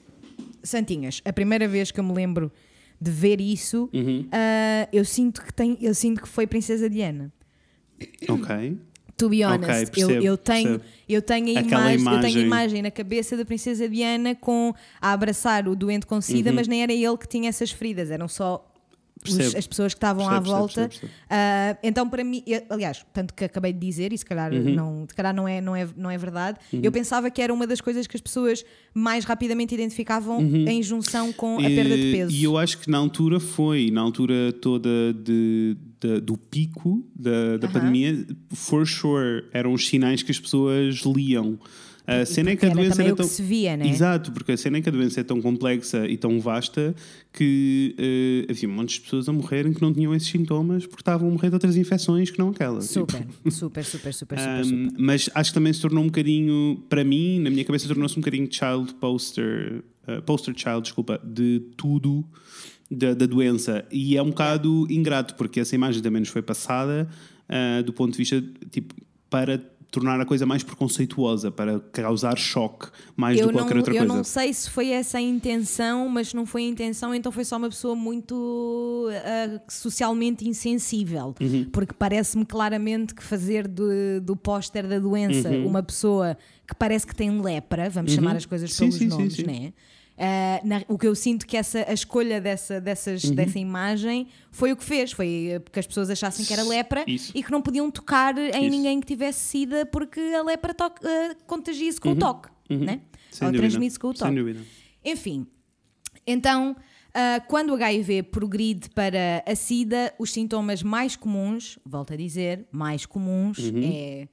Santinhas, a primeira vez que eu me lembro de ver isso,
Uhum.
ah, eu, sinto que tem, eu sinto que foi Princesa Diana.
Ok.
To be honest,
Ok,
eu,
percebo,
eu tenho,
percebo.
eu, tenho a
Aquela
imagem, eu tenho a
imagem.
imagem na cabeça da Princesa Diana com a abraçar o doente com SIDA,
Uhum.
mas nem era ele que tinha essas feridas, eram só os- as pessoas que estavam à
Percebo, percebo,
volta.
percebo, percebo.
Ah, então, para mim, eu- aliás, tanto que acabei de dizer, e se calhar,
Uhum.
não, se calhar não, é, não, é, não é verdade, eu pensava que era uma das coisas que as pessoas mais rapidamente identificavam em junção com a perda de
Uhum.
Peso.
E eu acho que na altura foi, na altura toda de, de- do pico da, da pandemia, for sure, eram os sinais que as pessoas liam. A cena é que a
Era
doença
também
era
que
tão...
se via, né?
Exato, porque a cena é que a doença é tão complexa e tão vasta que eh, havia montes de pessoas a morrerem que não tinham esses sintomas porque estavam a morrer de outras infecções que não aquela.
Super,
Tipo,
super, super, super, super,
um,
super.
mas acho que também se tornou um bocadinho, para mim, na minha cabeça, tornou-se um bocadinho child poster, uh, poster child, desculpa, de tudo da, da doença. E é um bocado ingrato, porque essa imagem também nos foi passada uh, do ponto de vista, tipo, para tornar a coisa mais preconceituosa, para causar choque mais
eu
do que
não,
qualquer outra
eu
coisa.
não sei se foi essa a intenção, mas se não foi a intenção, então foi só uma pessoa muito ah, socialmente insensível.
Uhum.
Porque parece-me claramente que fazer do, do póster da doença
Uhum.
uma pessoa que parece que tem lepra, vamos chamar as coisas
Sim,
pelos
sim, sim,
nomes,
sim.
né? Ah, na- o que eu sinto que essa, a escolha dessa, dessas,
Uhum.
dessa imagem foi o que fez, foi eh, porque as pessoas achassem que era lepra
Isso.
e que não podiam tocar em
Isso.
ninguém que tivesse sida porque a lepra toque- ah, contagia-se com o toque, né?
Uhum. Sem
Ou transmite-se com o
Sem
toque.
dúvida.
Enfim, então, ah, quando o HIV progride para a SIDA, os sintomas mais comuns, volto a dizer, mais comuns, é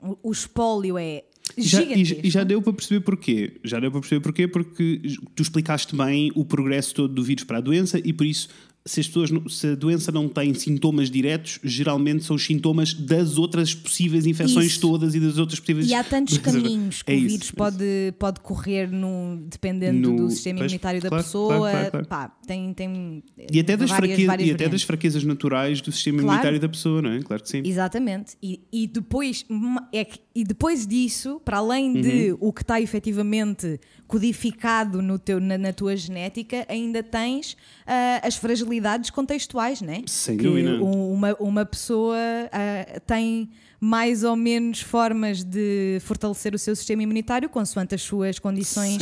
o, o espólio é
Já, e já deu para perceber porquê. Já deu para perceber porquê, porque tu explicaste bem o progresso todo do vírus para a doença e por isso, se, as pessoas, se a doença não tem sintomas diretos, geralmente são os sintomas das outras possíveis infecções
Isso.
todas e das outras possíveis.
E há tantos caminhos que
É
o
isso.
vírus pode, pode correr no, dependendo
No-
do sistema
pois,
imunitário da
claro,
pessoa.
claro, claro.
Pá, tem, tem
E até, das
várias,
fraquezas,
várias
e até das fraquezas naturais do sistema imunitário da pessoa, não é? Claro que sim.
Exatamente. E, e depois é que- e depois disso, para além de
Uhum.
o que está efetivamente codificado no teu, na, na tua genética, ainda tens ah, as fragilidades contextuais, né?
Sem
que
dúvida.
um- uma, uma pessoa ah, tem mais ou menos formas de fortalecer o seu sistema imunitário consoante as suas condições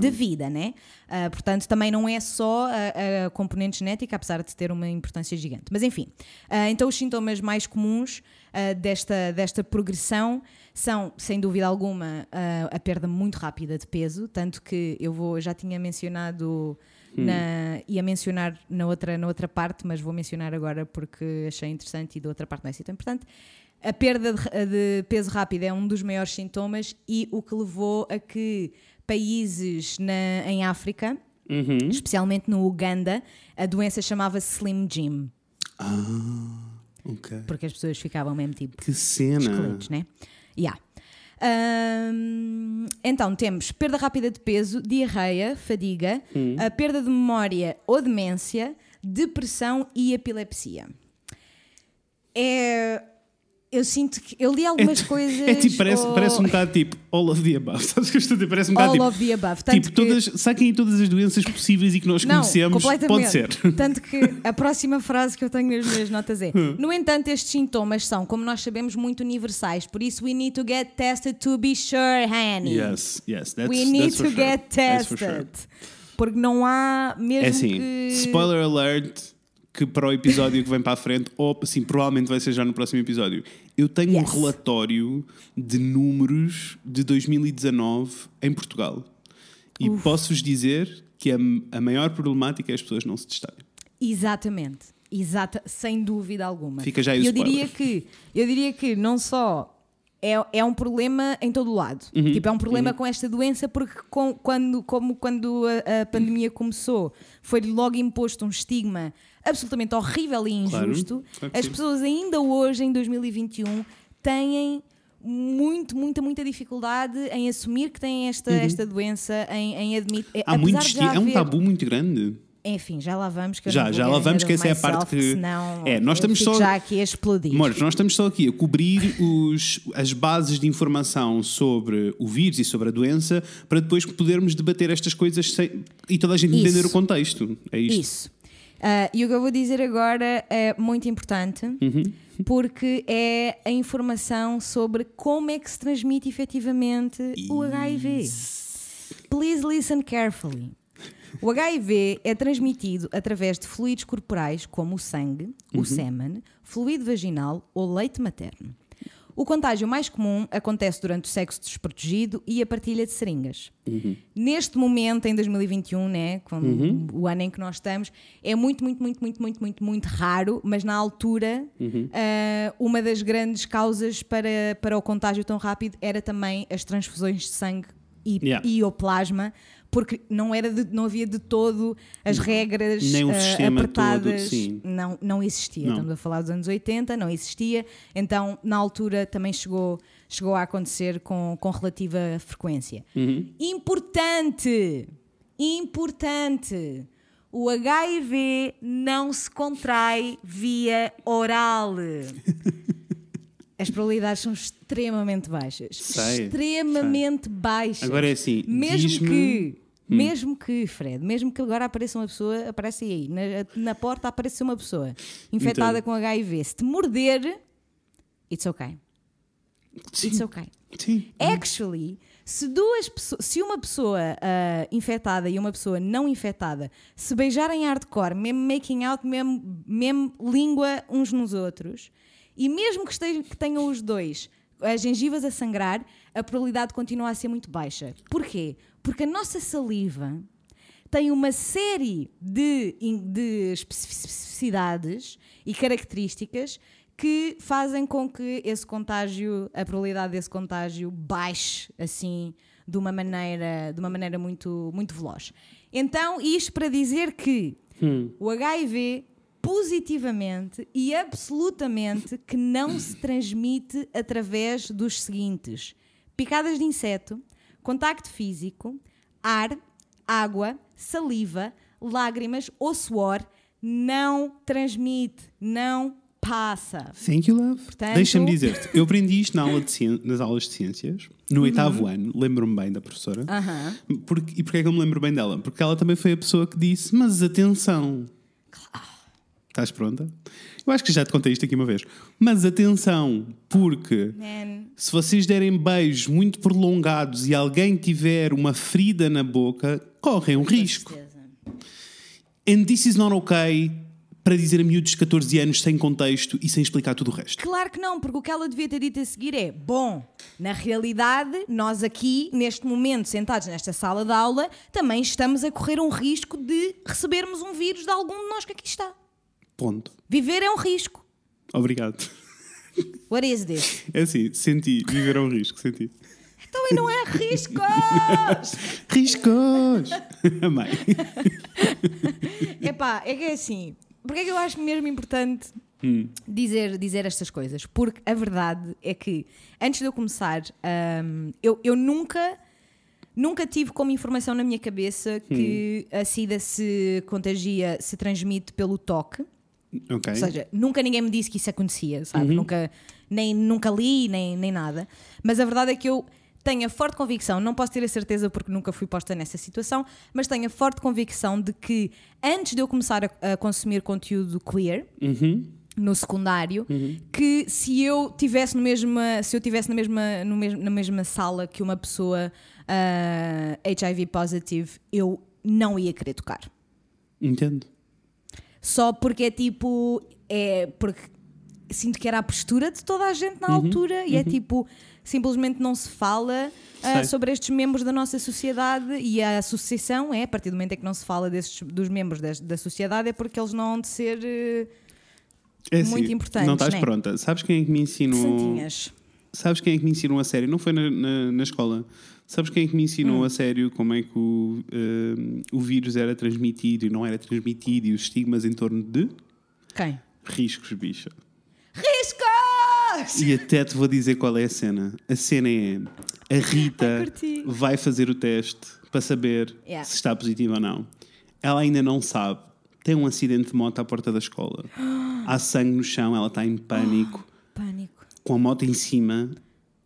de vida, né? Ah, portanto, também não é só a, a componente genética, apesar de ter uma importância gigante. Mas enfim, ah, então os sintomas mais comuns ah, desta, desta progressão são, sem dúvida alguma, ah, a perda muito rápida de peso, tanto que eu vou, já tinha mencionado. Na, ia mencionar na outra, na outra parte, mas vou mencionar agora porque achei interessante e da outra parte não é assim tão importante. A perda de, de peso rápido é um dos maiores sintomas e o que levou a que países na, em África,
Uhum.
especialmente no Uganda, a doença chamava-se Slim Jim,
Ok.
porque as pessoas ficavam mesmo tipo
Que cena.
esqueletos, né? Yeah. Então temos perda rápida de peso, diarreia, fadiga,
Hum.
a perda de memória ou demência, depressão e epilepsia. É, eu sinto que. Eu li algumas coisas.
É tipo, parece,
ou-
parece um bocado tipo all of the above. Sabes que eu estou a dizer? Parece um bocado
All
tipo.
of the above. Tanto
Tipo,
que-
todas, saquem todas as doenças possíveis e que nós
Não,
conhecemos.
completamente.
Pode ser.
Tanto que a próxima frase que eu tenho nas minhas notas é:
Hum.
No entanto, estes sintomas são, como nós sabemos, muito universais. Por isso, we need to get tested to be sure, honey.
Yes, yes. That's,
we need
that's
to
for sure.
get tested.
sure.
Porque não há mesmo
É assim,
que.
spoiler alert que para o episódio que vem para a frente, ou assim, provavelmente vai ser já no próximo episódio. Eu tenho
Yes.
um relatório de números de 2019 em Portugal. E posso-vos dizer que a, a maior problemática é as pessoas não se testarem.
Exatamente. Exata, sem dúvida alguma.
Fica já aí o
eu diria que Eu diria que não só é, é um problema em todo o lado.
Uhum.
Tipo, é um problema com esta doença porque com- quando, como quando a, a pandemia começou, foi-lhe logo imposto um estigma absolutamente horrível e injusto.
claro
As pessoas ainda hoje, em 2021, têm muito, muita, muita dificuldade em assumir que têm esta, esta doença, em, em admitir.
Uhum. Há muito
apesar de
esti-
já
é um
haver-
tabu muito grande.
enfim, já lá vamos. Que
Já, já lá vamos, que essa é a parte que-
Senão
É, nós estamos só-
já aqui a explodir.
Amores, nós estamos só aqui a cobrir os, as bases de informação sobre o vírus e sobre a doença para depois podermos debater estas coisas sem- e toda a gente
Isso.
entender o contexto. É isto.
Isso. Ah, e o que eu vou dizer agora é muito importante
Uhum.
porque é a informação sobre como é que se transmite efetivamente o HIV. Please listen carefully. O HIV é transmitido através de fluidos corporais como o sangue,
Uhum.
o sêmen, fluido vaginal ou leite materno. O contágio mais comum acontece durante o sexo desprotegido e a partilha de seringas.
Uhum.
Neste momento, em 2021, né, com o ano em que nós estamos, é muito, muito, muito, muito, muito, muito, muito raro, mas na altura,
Uhum.
ah, uma das grandes causas para, para o contágio tão rápido era também as transfusões de sangue e,
Yeah.
e o plasma, porque não, era de- não havia de todo as regras
Nem o
ah,
sistema todo,
apertadas.
sim.
Não, não existia.
Não.
Estamos a falar dos anos 80, não existia. Então, na altura, também chegou, chegou a acontecer com, com relativa frequência.
Uhum.
Importante! Importante! O HIV não se contrai via oral. As probabilidades são extremamente baixas.
Sei,
extremamente baixas.
Agora é assim,
Mesmo
diz-me-
que, mesmo que, Fred, mesmo que agora apareça uma pessoa, aparece aí, na, na porta aparece uma pessoa infectada
Entendo.
com HIV. Se te morder, it's okay. It's
Sim.
okay.
Sim.
Actually, se duas pessoas, se uma pessoa ah, infectada e uma pessoa não infectada se beijarem hardcore, mesmo making out, mesmo, mesmo língua uns nos outros, e mesmo que, estejam, que tenham os dois as gengivas a sangrar, a probabilidade continua a ser muito baixa. Porquê? Porque a nossa saliva tem uma série de, de especificidades e características que fazem com que esse contágio, a probabilidade desse contágio baixe assim de uma maneira, de uma maneira muito, muito veloz. Então, isto para dizer que o HIV positivamente e absolutamente que não se transmite através dos seguintes: picadas de inseto, contacto físico, ar, água, saliva, lágrimas ou suor, não transmite, não passa.
Thank you, love.
Portanto-
Deixa-me dizer-te, eu aprendi isto na aula de cien- nas aulas de ciências, no
Uhum.
oitavo ano, lembro-me bem da professora.
Aham.
Porque, e porquê é que eu me lembro bem dela? Porque ela também foi a pessoa que disse: Mas atenção. Estás pronta? Eu acho que já te contei isto aqui uma vez. Mas atenção, porque
Man,
se vocês derem beijos muito prolongados e alguém tiver uma ferida na boca, correm um risco.
certeza.
And this is not okay para dizer a miúdos de 14 anos sem contexto e sem explicar tudo o resto.
Claro que não, porque o que ela devia ter dito a seguir é: bom, na realidade, nós aqui, neste momento, sentados nesta sala de aula, também estamos a correr um risco de recebermos um vírus de algum de nós que aqui está.
Ponto.
Viver é um risco.
Obrigado.
What is this?
É assim, senti, viver é um risco, senti.
Então e não é riscos!
Riscos! Amei.
Epá, é que é assim. Porque é que eu acho mesmo importante dizer, dizer estas coisas? Porque a verdade é que, antes de eu começar, hum, eu, eu nunca. Nunca tive como informação na minha cabeça que a SIDA se contagia, se transmite pelo toque.
Ok.
Ou seja, nunca ninguém me disse que isso acontecia, sabe? Nunca, nem, nunca li, nem, nem nada. Mas a verdade é que eu tenho a forte convicção, não posso ter a certeza porque nunca fui posta nessa situação, mas tenho a forte convicção de que antes de eu começar a, a consumir conteúdo queer, no secundário, que se eu tivesse no mesma, se eu tivesse na mesma, no mesmo, na mesma sala que uma pessoa ah, HIV positive, eu não ia querer tocar.
Entendo.
Só porque é tipo. É porque sinto que era a postura de toda a gente
Uhum,
na altura e é tipo. Simplesmente não se fala
Sei.
sobre estes membros da nossa sociedade e a associação é, a partir do momento em que não se fala desses, dos membros da sociedade, é porque eles não hão de ser eh,
É assim,
Muito importantes,
Não estás
né?
pronta. Sabes quem é que me ensinou?
santinhas.
Sabes quem é que me ensinou a sério? Não foi na, na, na escola. Sabes quem é que me ensinou
Hum.
a sério como é que o, eh, o vírus era transmitido e não era transmitido e os estigmas em torno de
Quem?
riscos, bicha?
Riscos!
E até te vou dizer qual é a cena. A cena é a Rita
Ai,
vai fazer o teste para saber
Yeah.
se está positivo ou não. Ela ainda não sabe. Tem um acidente de moto à porta da escola. Há sangue no chão, ela está em pânico,
Pânico.
com a moto em cima.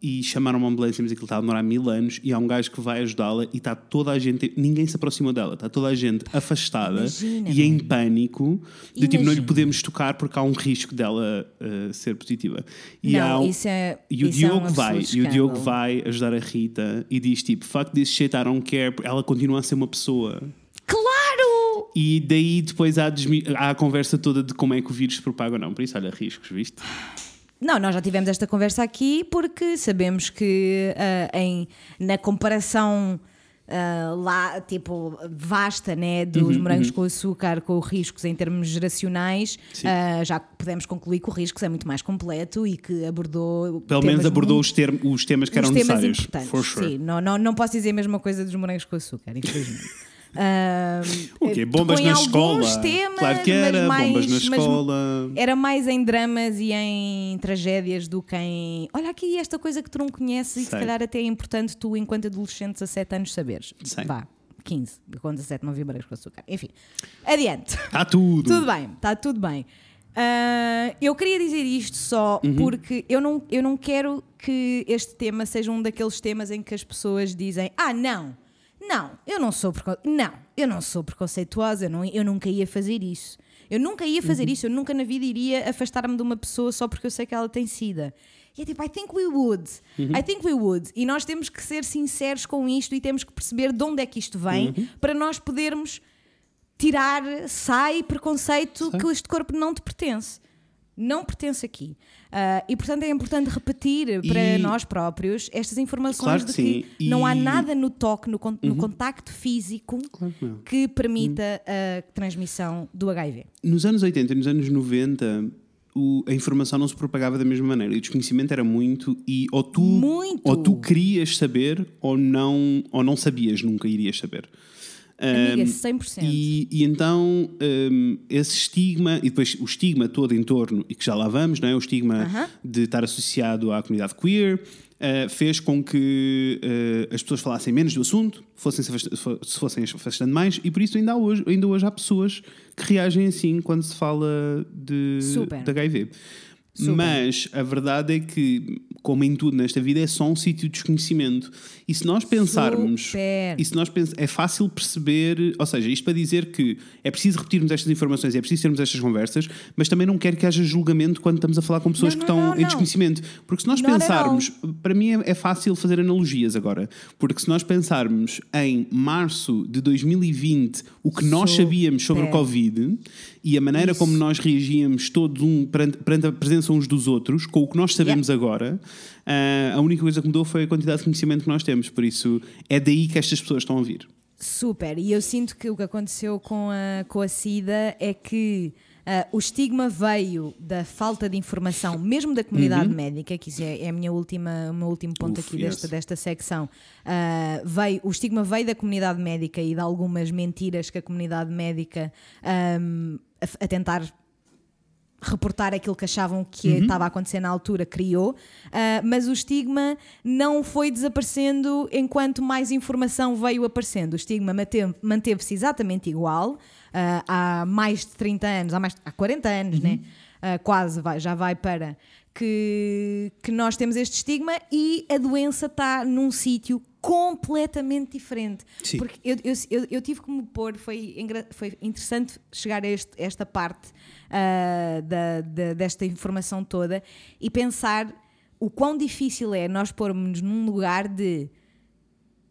E chamaram uma ambulância, mas aquilo está a demorar mil anos. E há um gajo que vai ajudá-la e está toda a gente. Ninguém se aproximou dela, está toda a gente afastada
Imagina,
e em pânico. De tipo, não lhe podemos tocar porque há um risco dela eh, ser positiva. E há
não,
um-
é.
e o
isso é um
Diogo vai, e o Diogo vai ajudar a Rita e diz tipo, fuck this shit, I don't care, ela continua a ser uma pessoa.
Claro!
E daí depois há, há a conversa toda de como é que o vírus se propaga ou não. Por isso, olha, riscos, viste?
Não, nós já tivemos esta conversa aqui porque sabemos que ah, em, na comparação ah, lá, tipo, vasta, né, dos
Uhum,
morangos com açúcar com riscos em termos geracionais, ah, já podemos concluir que o riscos é muito mais completo e que abordou.
Pelo menos abordou os, term- os temas que eram
os temas
necessários. For sure.
Sim, não, não, não posso dizer a mesma coisa dos morangos com açúcar, infelizmente. Ah,
O quê?
tocou
Bombas na escola?
temas,
claro que era,
mais-
bombas na escola.
era mais em dramas e em tragédias do que em. Olha aqui esta coisa que tu não conheces e que se
Sei.
calhar até é importante tu, enquanto adolescente, 17 anos, saberes.
Sei.
Vá, 15. Eu com 17 não vi morangos com açúcar. Enfim, adiante.
Está tudo.
Tudo bem, está tudo bem. Ah, eu queria dizer isto só
Uhum.
porque eu não, eu não quero que este tema seja um daqueles temas em que as pessoas dizem: Ah, não, não, eu não sou não, eu não sou preconceituosa, eu, não, eu nunca ia fazer isso. Eu nunca ia fazer
Uhum.
isso, eu nunca na vida iria afastar-me de uma pessoa só porque eu sei que ela tem sida. E é tipo, I think we would.
Uhum.
I think we would. E nós temos que ser sinceros com isto e temos que perceber de onde é que isto vem
Uhum.
para nós podermos tirar, sai preconceito que este corpo não te pertence. Não pertence aqui. Ah, e portanto é importante repetir para
E-
nós próprios estas informações
Claro
de
que
não há
Uhum.
nada no toque, no, con- no contacto físico
Claro que
que permita a transmissão do HIV.
Nos anos 80 e nos anos 90, o- a informação não se propagava da mesma maneira. E o desconhecimento era muito e ou tu,
Muito.
ou tu querias saber ou não, ou não sabias, nunca irias saber.
Amiga,
Um,
100%.
E, e então um, esse estigma, e depois o estigma todo em torno, e que já lá vamos, não é? o estigma
Aham.
de estar associado à comunidade queer, uh, fez com que uh, as pessoas falassem menos do assunto, fossem se se fossem se afastando mais, e por isso ainda, hoje, ainda hoje há pessoas que reagem assim quando se fala de,
Super.
de HIV.
Super.
Mas a verdade é que, como em tudo nesta vida, é só um sítio de desconhecimento. E se nós pensarmos.
Super.
E se nós pens- é fácil perceber, ou seja, isto para dizer que é preciso repetirmos estas informações, é preciso termos estas conversas, mas também não quero que haja julgamento quando estamos a falar com pessoas
Não,
que
não,
estão
não,
em desconhecimento. Porque se nós pensarmos, para mim é, é fácil fazer analogias agora, porque se nós pensarmos em março de 2020, o que nós
Super.
sabíamos sobre o Covid e a maneira como nós reagíamos todos um perante, perante a presença uns dos outros, com o que nós sabemos agora, ah, a única coisa que mudou foi a quantidade de conhecimento que nós temos. Por isso, é daí que estas pessoas estão a vir.
Super, e eu sinto que o que aconteceu com a, com a SIDA é que ah, o estigma veio da falta de informação, mesmo da comunidade médica, que isso é, é a minha última, o meu último ponto
Uf,
aqui desta,
yes.
desta secção. Ah, veio, o estigma veio da comunidade médica e de algumas mentiras que a comunidade médica ahm, a, a tentar reportar aquilo que achavam que
Uhum.
estava a acontecer na altura, criou, ah, mas o estigma não foi desaparecendo enquanto mais informação veio aparecendo. O estigma manteve- manteve-se exatamente igual. ah, há mais de 30 anos, há, mais, há 40 anos, né? Ah, quase vai, já vai para que, que nós temos este estigma e a doença está num sítio completamente diferente.
Sim.
Porque eu, eu, eu, tive que me pôr, foi, foi interessante chegar a este- esta parte ah, da, da- desta informação toda e pensar o quão difícil é nós pormos num lugar de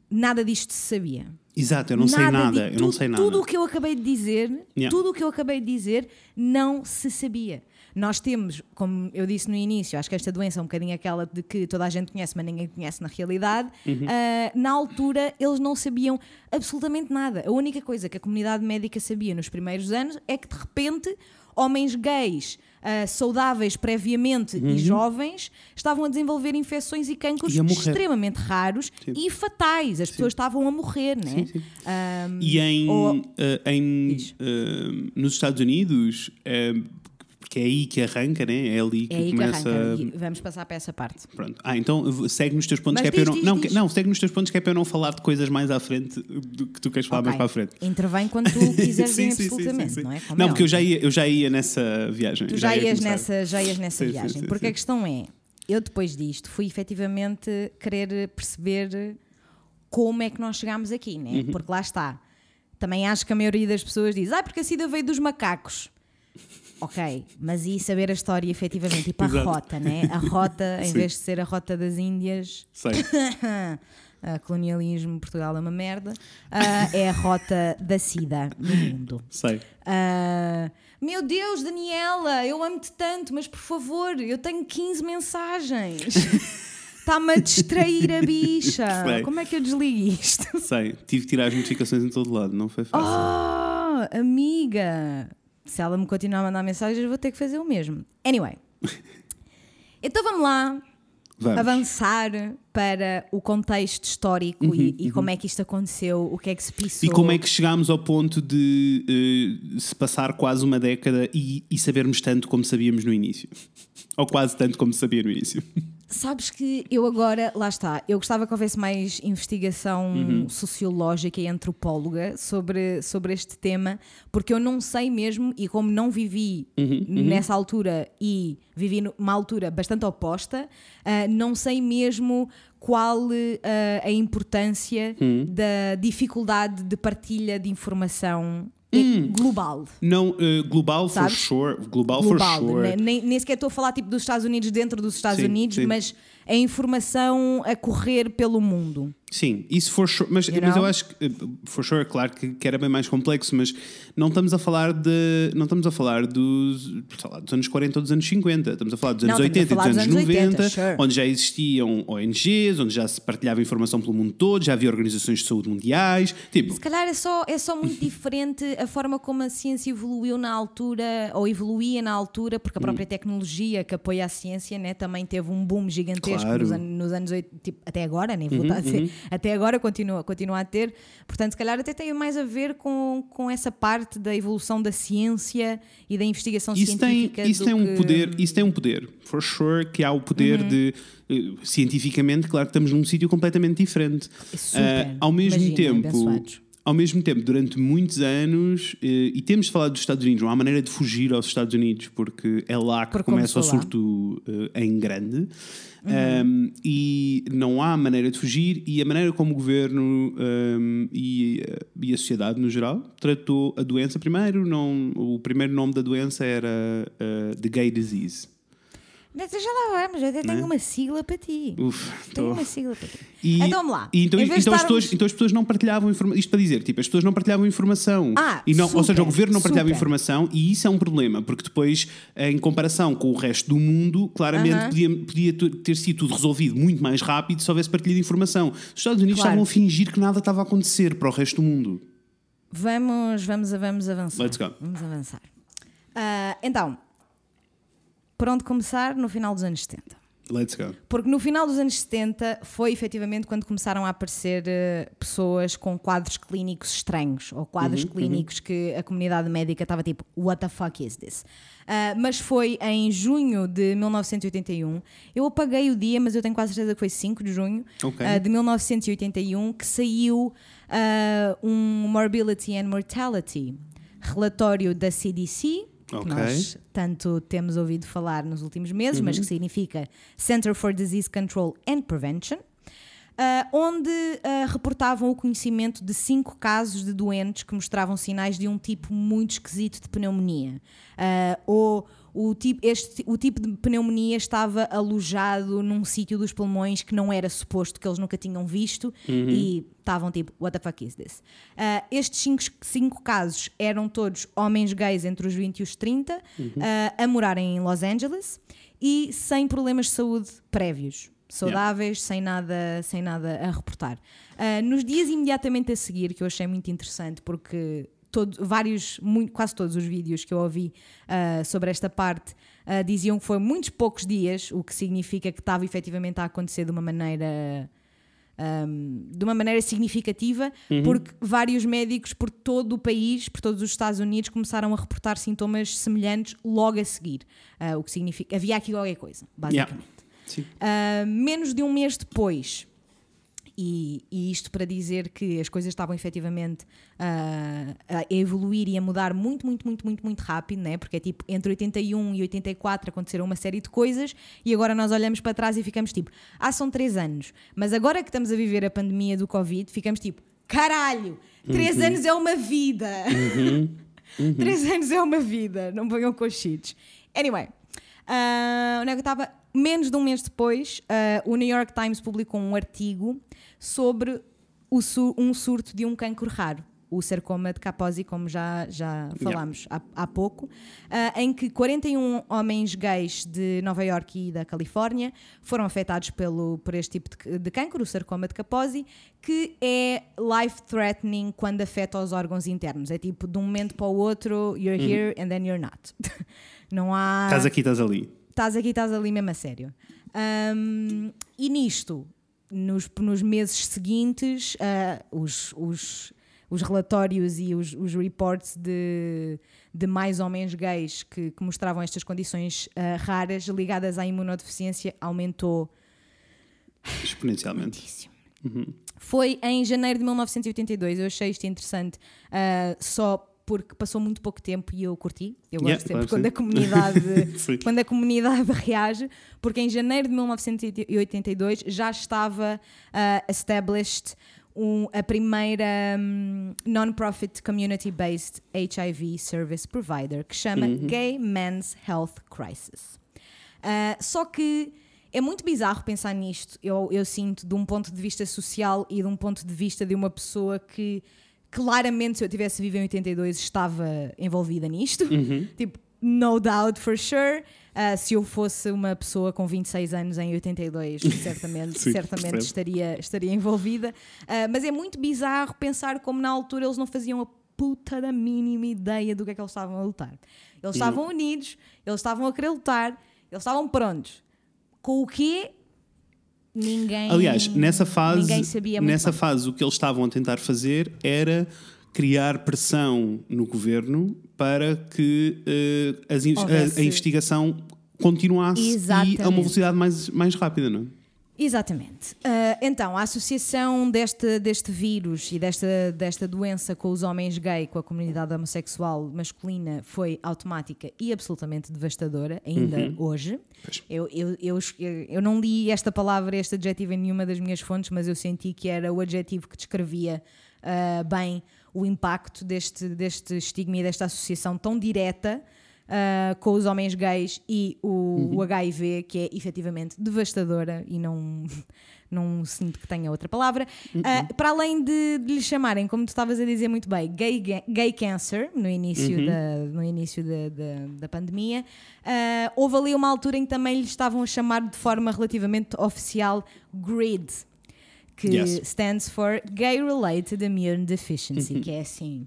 nada disto se sabia.
Exato, eu não sei nada.
di-
Eu não
tu-
sei nada.
Tudo o que eu acabei de dizer,
Yeah.
tudo o que eu acabei de dizer, não se sabia. Nós temos, como eu disse no início, acho que esta doença é um bocadinho aquela de que toda a gente conhece, mas ninguém conhece na realidade.
Uhum.
Ah, na altura, eles não sabiam absolutamente nada. A única coisa que a comunidade médica sabia nos primeiros anos é que, de repente, homens gays, ah, saudáveis previamente e jovens, estavam a desenvolver infecções e cancros
Uhum. E
extremamente raros
Sim.
e fatais. As pessoas estavam a morrer, né?
Sim, sim.
Ah,
E em,
Ou-
eh, em, eh, nos Estados Unidos, porque é aí que arranca, né? É ali que
é aí que
começa.
arranca. E vamos passar para essa parte.
Pronto. Ah, então segue nos teus pontos
Mas
que é para eu
diz,
não.
diz,
não,
diz.
segue nos teus pontos que é para eu não falar de coisas mais à frente do que tu queres falar
Ok.
mais para a frente.
Intervém quando tu quiseres
Sim, sim,
absolutamente,
sim, sim.
não é? Como
Não,
é
porque eu já, ia, eu já ia nessa viagem.
Tu já,
ia
ias nessa, já ias nessa
Sim,
viagem. porque a questão é, eu depois disto fui efetivamente querer perceber como é que nós chegámos aqui, né?
Uhum.
Porque lá está. Também acho que a maioria das pessoas diz, ah, porque a SIDA veio dos macacos. Ok, mas e saber a história efetivamente? Tipo a
Exato.
rota, né? A rota, em vez de ser a rota das Índias,
Sei.
Ah, colonialismo, Portugal é uma merda, ah, é a rota da SIDA no mundo.
Sei.
Ah, meu Deus, Daniela, eu amo-te tanto, mas por favor, eu tenho 15 mensagens. Está-me a distrair a bicha.
Sei.
Como é que eu desligo isto?
Sei. Tive que tirar as notificações em todo lado, não foi fácil.
Oh, amiga. Se ela me continuar a mandar mensagens, eu vou ter que fazer o mesmo. Anyway. Então vamos lá
Vamos.
avançar para o contexto histórico e, e como é que isto aconteceu, o que é que se
Uhum,
pisou.
E como é que chegámos ao ponto de eh, se passar quase uma década e, e sabermos tanto como sabíamos no início? Ou quase tanto como sabia no início?
Sabes que eu agora, lá está, eu gostava que houvesse mais investigação
Uhum.
sociológica e antropóloga sobre, sobre este tema, porque eu não sei mesmo, e como não vivi
Uhum,
nessa altura e vivi numa altura bastante oposta, ah, não sei mesmo qual ah, a importância
Hum.
da dificuldade de partilha de informação eh, global.
Não, eh, global
Sabes?
for sure. Global,
global.
for sure.
né? Nem, nem sequer estou a falar tipo dos Estados Unidos dentro dos Estados
Sim,
Unidos,
sim.
mas a informação a correr pelo mundo.
Sim, isso for sure. Mas,
You
mas eu acho que, eh, for sure, claro que, que era bem mais complexo, mas não estamos a falar de. Não estamos a falar dos, lá, dos anos 40 ou dos anos 50. Estamos a falar dos
Não,
anos
a
80 e dos anos,
anos 80,
90,
sure.
onde já existiam ONGs, onde já se partilhava informação pelo mundo todo, já havia organizações de saúde mundiais. Tipo,
Se calhar é só, é só muito diferente a forma como a ciência evoluiu na altura, ou evoluía na altura, porque a própria
Hum.
tecnologia que apoia a ciência né, também teve um boom gigantesco
Claro.
nos, an- nos anos 80, tipo, até agora, nem vou
Uhum,
estar a dizer, até agora continua, continua a ter. Portanto, se calhar até tem mais a ver com, com essa parte da evolução da ciência e da investigação
isso tem,
científica.
isso
do
tem um
que-
poder, isso tem um poder, for sure, que há o poder
Uhum.
de eh, cientificamente, claro que estamos num sítio completamente diferente.
Super.
Ah, ao mesmo
Imagina,
tempo,
abençoados.
ao mesmo tempo, durante muitos anos, eh, e temos falado dos Estados Unidos, não há maneira de fugir aos Estados Unidos, porque é lá que
Porque
começa o
lá.
surto eh, em grande.
Uhum.
Um, e não há maneira de fugir, e a maneira como o governo um, e, eh, e a sociedade no geral tratou a doença. Primeiro, não, o primeiro nome da doença era eh, The Gay Disease.
Mas Já lá vamos, eu até tenho
Né?
uma sigla para ti.
Uf,
Tenho
tô-
uma sigla para ti.
E,
Então vamos lá.
e então, então as
estarmos-
pessoas, então as pessoas não partilhavam informação. Isto para dizer, tipo, as pessoas não partilhavam informação.
Ah,
e não, ou seja,
super,
o governo não partilhava
super.
informação e isso é um problema, porque depois, em comparação com o resto do mundo, claramente
Aham.
podia, podia tu- ter sido tudo resolvido muito mais rápido se houvesse partilha de informação. Os Estados Unidos
Claro.
estavam a fingir que nada estava a acontecer para o resto do mundo.
Vamos, vamos, vamos avançar.
Let's go.
Vamos avançar. Ah, então, por onde começar? No final dos anos 70.
Let's go.
Porque no final dos anos 70 foi efetivamente quando começaram a aparecer eh, pessoas com quadros clínicos estranhos ou quadros
Uhum,
clínicos que a comunidade médica estava tipo, what the fuck is this? Ah, mas foi em junho de 1981, eu apaguei o dia, mas eu tenho quase certeza que foi 5 de junho
Ok.
ah, de 1981, que saiu ah, um Morbidity and Mortality relatório da CDC, que
Ok.
nós tanto temos ouvido falar nos últimos meses, mas que significa Center for Disease Control and Prevention, ah, onde ah, reportavam o conhecimento de cinco casos de doentes que mostravam sinais de um tipo muito esquisito de pneumonia. Ah, ou o tipo, este, o tipo de pneumonia estava alojado num sítio dos pulmões que não era suposto, que eles nunca tinham visto e estavam tipo, what the fuck is this? Ah, estes cinco, cinco casos eram todos homens gays entre os 20 e os 30, ah, a morarem em Los Angeles e sem problemas de saúde prévios saudáveis, sem, nada, sem nada a reportar. Ah, nos dias imediatamente a seguir, que eu achei muito interessante, porque todo- vários, muito- quase todos os vídeos que eu ouvi ah, sobre esta parte ah, diziam que foi muitos poucos dias, o que significa que estava efetivamente a acontecer de uma maneira. um, de uma maneira significativa, porque vários médicos por todo o país, por todos os Estados Unidos, começaram a reportar sintomas semelhantes logo a seguir. Ah, o que significa. Havia aqui qualquer coisa, basicamente.
Yeah.
Uh, menos de um mês depois, e, e isto para dizer que as coisas estavam efetivamente uh, a evoluir e a mudar muito, muito, muito, muito, muito rápido, né? porque é tipo entre 81 e 84 aconteceram uma série de coisas e agora nós olhamos para trás e ficamos tipo, ah, são três anos, mas agora que estamos a viver a pandemia do Covid, ficamos tipo, caralho, três anos é uma vida. Três anos é uma vida, não ponham cochitos. Anyway, ah, onde é que eu estava? Menos de um mês depois, ah, o New York Times publicou um artigo sobre o su- um surto de um cancro raro, o sarcoma de Kaposi, como já, já falámos há, há pouco, ah, em que 41 homens gays de Nova York e da Califórnia foram afetados pelo, por este tipo de, de cancro, o sarcoma de Kaposi, que é life-threatening quando afeta os órgãos internos. É tipo, de um momento para o outro, you're here and then you're not. Não há
Estás aqui, estás ali.
Estás aqui, estás ali mesmo a sério. Ahm, e nisto, nos, nos meses seguintes, ah, os, os, os relatórios e os, os reports de, de mais homens gays que, que mostravam estas condições ah, raras ligadas à imunodeficiência aumentou
Exponencialmente.
muitíssimo. Foi em janeiro de 1982. Eu achei isto interessante ah, só porque passou muito pouco tempo e eu curti. Eu
Yeah,
gosto sempre
claro,
quando
sim.
a comunidade quando a comunidade reage, porque em janeiro de 1982 já estava ah, established um- a primeira hum, non-profit community-based HIV service provider que chama Gay Men's Health Crisis. Ah, só que é muito bizarro pensar nisto, eu, eu sinto, de um ponto de vista social e de um ponto de vista de uma pessoa que claramente, se eu tivesse vivido em 82, estava envolvida nisto. Tipo, no doubt for sure. Ah, se eu fosse uma pessoa com 26 anos em 82, certamente,
Sim,
certamente estaria, estaria envolvida. Ah, mas é muito bizarro pensar como na altura eles não faziam a puta da mínima ideia do que é que eles estavam a lutar. Eles estavam unidos, eles estavam a querer lutar, eles estavam prontos. Com o quê? Ninguém.
Aliás, nessa fase, nessa
bem.
fase o que eles estavam a tentar fazer era criar pressão no governo para que eh, as a- a, investigação continuasse e a uma velocidade mais, mais rápida, não é?
Exatamente. Ah, então, a associação deste, deste vírus e desta, desta doença com os homens gay, com a comunidade homossexual masculina, foi automática e absolutamente devastadora, ainda hoje.
Pois.
Eu, eu, eu, eu não li esta palavra, este adjetivo em nenhuma das minhas fontes, mas eu senti que era o adjetivo que descrevia ah, bem o impacto deste, deste estigma e desta associação tão direta ah, com os homens gays e o, o HIV, que é efetivamente devastadora e não, não sinto que tenha outra palavra. Ah, para além de, de lhe chamarem, como tu estavas a dizer muito bem, gay, ga- gay cancer, no início, da, no início da, da, da pandemia, ah, houve ali uma altura em que também lhe estavam a chamar de forma relativamente oficial GRID. Que
Yes.
stands for Gay Related Immune Deficiency, que é assim.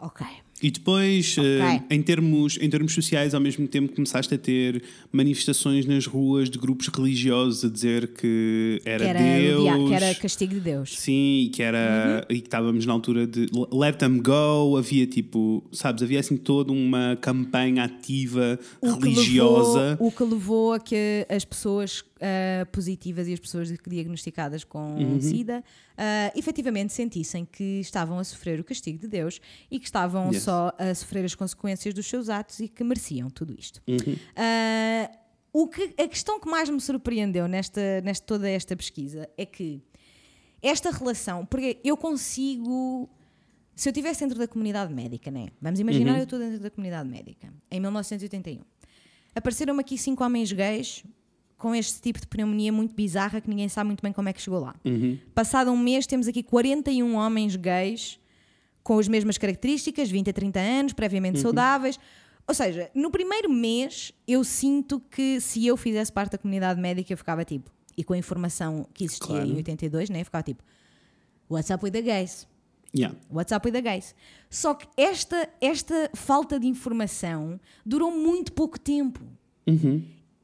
Ok.
E depois, eh, em, termos, em termos sociais, ao mesmo tempo começaste a ter manifestações nas ruas de grupos religiosos a dizer que era,
Que era,
Deus.
que era castigo de Deus.
Sim, e que era
Uhum.
e que estávamos na altura de let them go, havia tipo, sabes, havia assim toda uma campanha ativa
O que
religiosa.
levou- o que levou a que as pessoas ah, positivas e as pessoas diagnosticadas com
Uhum.
SIDA ah, efetivamente sentissem que estavam a sofrer o castigo de Deus e que estavam
Yes.
só a sofrer as consequências dos seus atos e que mereciam tudo isto.
Uhum.
Ah, o que, a questão que mais me surpreendeu nesta, nesta toda esta pesquisa é que esta relação, porque eu consigo. Se eu estivesse dentro da comunidade médica, né? Vamos imaginar eu estou dentro da comunidade médica, em 1981. Apareceram-me aqui cinco homens gays com este tipo de pneumonia muito bizarra que ninguém sabe muito bem como é que chegou lá. Passado um mês, temos aqui 41 homens gays com as mesmas características, 20 a 30 anos, previamente saudáveis. Ou seja, no primeiro mês, eu sinto que se eu fizesse parte da comunidade médica, eu ficava tipo, e com a informação que existia
Claro.
em 82, né, eu ficava tipo, what's up with the gays?
Yeah.
What's up with the gays? Só que esta, esta falta de informação durou muito pouco tempo.
I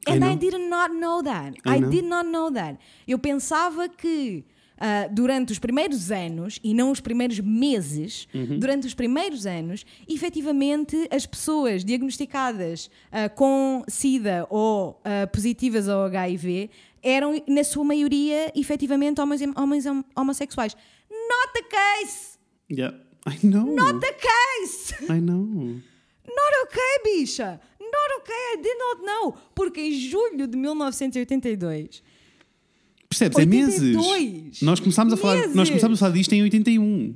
And I,
know.
did not know that.
I
I,
know.
did not know that. Eu pensava que ah, durante os primeiros anos, e não os primeiros meses,
Uhum.
durante os primeiros anos, efetivamente as pessoas diagnosticadas ah, com SIDA ou ah, positivas ao HIV eram, na sua maioria, efetivamente homens, homens hom- homossexuais. Not the case!
Yeah. I know.
Not the case!
I know.
Not okay, bicha! Not okay, I did not know. Porque em julho de 1982,
Percebes? É meses.
82.
Nós começámos a falar, nós
Meses.
começámos a falar disto em 81.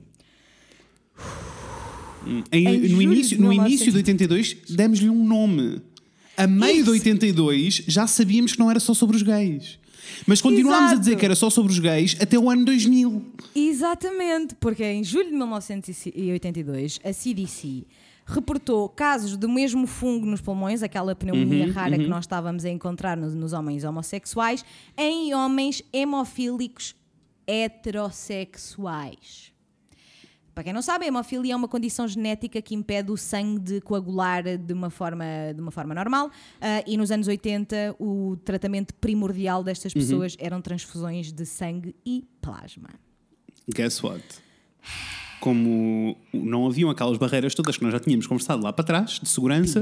Hum, Em-
Em
no início,
de
no
1900.
início de 82 demos-lhe um nome. A meio
Isso.
de 82 já sabíamos que não era só sobre os gays. Mas continuámos a
Exato.
dizer que era só sobre os gays até o ano 2000.
Exatamente, porque em julho de 1982 a CDC reportou casos do mesmo fungo nos pulmões, aquela pneumonia
Uhum,
rara que nós estávamos a encontrar nos, nos homens homossexuais, em homens hemofílicos heterossexuais. Para quem não sabe, a hemofilia é uma condição genética que impede o sangue de coagular de uma forma, de uma forma normal ah, e nos anos 80 o tratamento primordial destas
Uhum.
pessoas eram transfusões de sangue e plasma.
Guess what? Como não haviam aquelas barreiras todas que nós já tínhamos conversado lá para trás, de segurança,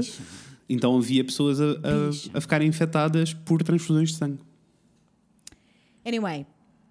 então havia pessoas a, a, a ficarem infectadas por transfusões de sangue.
Anyway,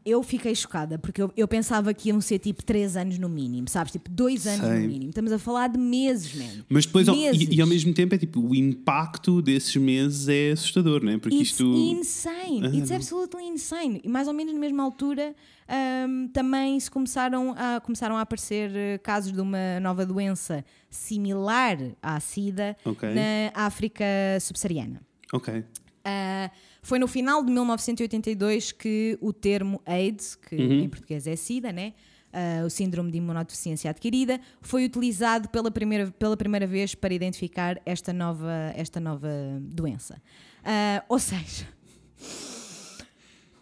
eu fiquei chocada porque eu, eu pensava que iam ser tipo 3 anos no mínimo, sabes? Tipo 2 anos
Sei.
no mínimo. Estamos a falar de meses, man.
Mas depois, ao-
meses.
e, e ao mesmo tempo, é tipo, o impacto desses meses é assustador, não é? Porque
It's
isto.
insane.
Ah,
It's
não.
absolutely insane. E mais ou menos na mesma altura ahm, também se começaram a, começaram a aparecer eh, casos de uma nova doença similar à SIDA
Ok.
na África subsaariana.
Ok.
Ah, foi no final de 1982 que o termo AIDS, que em português é SIDA, né? Ah, o síndrome de imunodeficiência adquirida, foi utilizado pela primeira, pela primeira vez para identificar esta nova, esta nova doença. Ah, ou seja,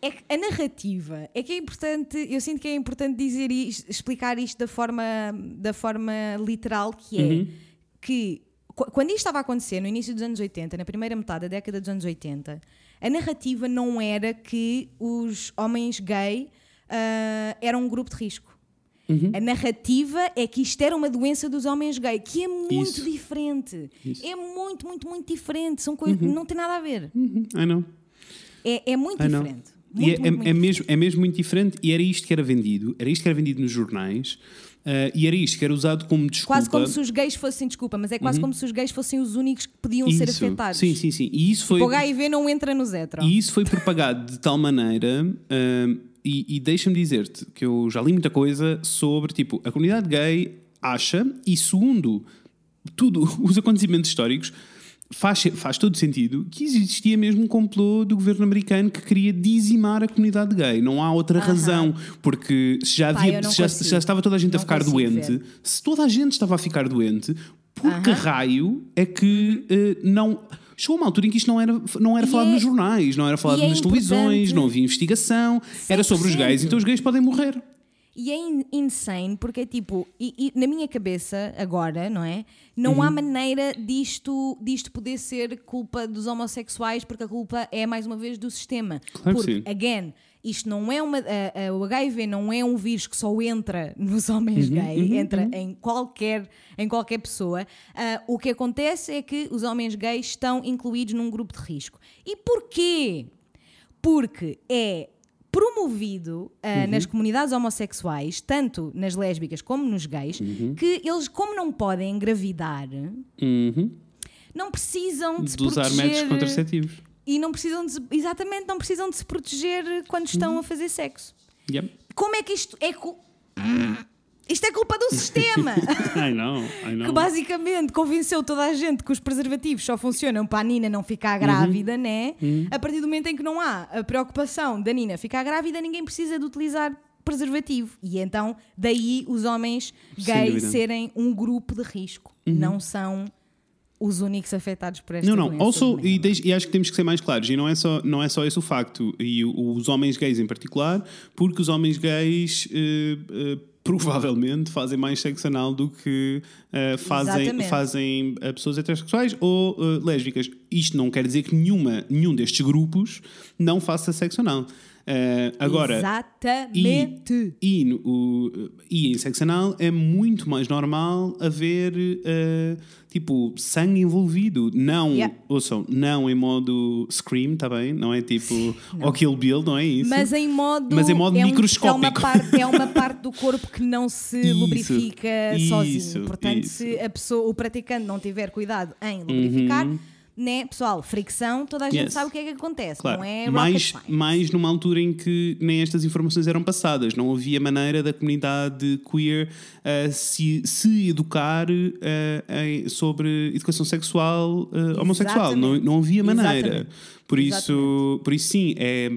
é que a narrativa é que é importante, eu sinto que é importante dizer isto, explicar isto da forma, da forma literal que é que qu- quando isto estava a acontecer no início dos anos 80, na primeira metade da década dos anos 80, a narrativa não era que os homens gay ah, eram um grupo de risco. A narrativa é que isto era uma doença dos homens gay, que é muito
Isso.
diferente.
Isso.
É muito, muito, muito diferente. São coisas não tem nada a ver.
Uhum, I know.
É, é muito
I
diferente.
E
Muito,
é,
muito,
é-
muito
é mesmo, é mesmo muito diferente e era isto que era vendido. Era isto que era vendido nos jornais ah, e era isto que era usado como desculpa.
Quase como se os gays fossem, desculpa, mas é quase como se os gays fossem os únicos que podiam ser
Isso.
afetados.
Sim, sim, sim. E isso foi.
O HIV não entra nos hetero.
E isso foi propagado de tal maneira, hum, e, e deixa-me dizer-te que eu já li muita coisa sobre, tipo, a comunidade gay acha, e segundo tudo os acontecimentos históricos, faz, faz todo sentido que existia mesmo um complô do governo americano que queria dizimar a comunidade gay. Não há outra razão, porque se já,
Pá,
havia, se já, se já estava toda a gente a
Não
ficar
consigo
doente,
ver.
se toda a gente estava a ficar doente, por que raio é que eh, não. Chegou uma altura em que isto não era, não era
E
falado
é-
nos jornais, não era falado
é
nas televisões, não havia investigação, era sobre os
100%.
gays, então os gays podem morrer.
E é in- insane porque é tipo, e, e na minha cabeça agora, não é? Não
Uhum.
há maneira disto, disto poder ser culpa dos homossexuais porque a culpa é mais uma vez do sistema.
Claro que
porque,
sim.
again, isto não é uma. a- a- o HIV não é um vírus que só entra nos homens
Uhum,
gays, entra em qualquer, em qualquer pessoa. Ah, o que acontece é que os homens gays estão incluídos num grupo de risco. E porquê? Porque é promovido ah,
Uhum.
nas comunidades homossexuais, tanto nas lésbicas como nos gays,
Uhum.
que eles, como não podem engravidar,
Uhum.
não precisam de se
De usar
proteger
métodos contraceptivos.
e não precisam de, se- exatamente não precisam de se proteger quando estão
Uhum.
a fazer sexo.
Yep.
Como é que isto é cu- isto é culpa do sistema?
I know, I know.
que basicamente convenceu toda a gente que os preservativos só funcionam para a Nina não ficar grávida,
Uhum.
né? A partir do momento em que não há a preocupação da Nina ficar grávida, ninguém precisa de utilizar preservativo. E então, daí os homens gays.
Uhum.
serem um grupo de risco. Não são os únicos afetados por esta
Não, não. Also, e, e acho que temos que ser mais claros. E não é só, não é só esse o facto. E os homens gays em particular, porque os homens gays eh, eh, provavelmente fazem mais sexo anal do que eh, fazem,
Exatamente.
fazem eh, pessoas heterossexuais ou eh, lésbicas. Isto não quer dizer que nenhuma, nenhum destes grupos não faça sexo anal. Eh, agora,
Exatamente.
e, no- o- e em sexo anal é muito mais normal haver eh, tipo sangue envolvido. Não,
Yeah.
ouçam, não em modo Scream, tá bem? Não é tipo o Kill Bill, não é isso?
Mas em modo,
Mas em modo
é um-
microscópico.
é, uma parte, é uma parte do corpo que não se
Isso,
lubrifica
isso,
sozinho. Portanto,
isso.
se a pessoa, o praticante não tiver cuidado em lubrificar, né, pessoal, fricção, toda a gente.
Yes.
sabe o que é que acontece.
Claro,
Não é
mais, mais numa altura em que nem estas informações eram passadas, não havia maneira da comunidade queer eh, se, se educar eh, em- sobre educação sexual eh, homossexual. Não, não havia maneira.
Exatamente.
Por isso, por isso, sim, é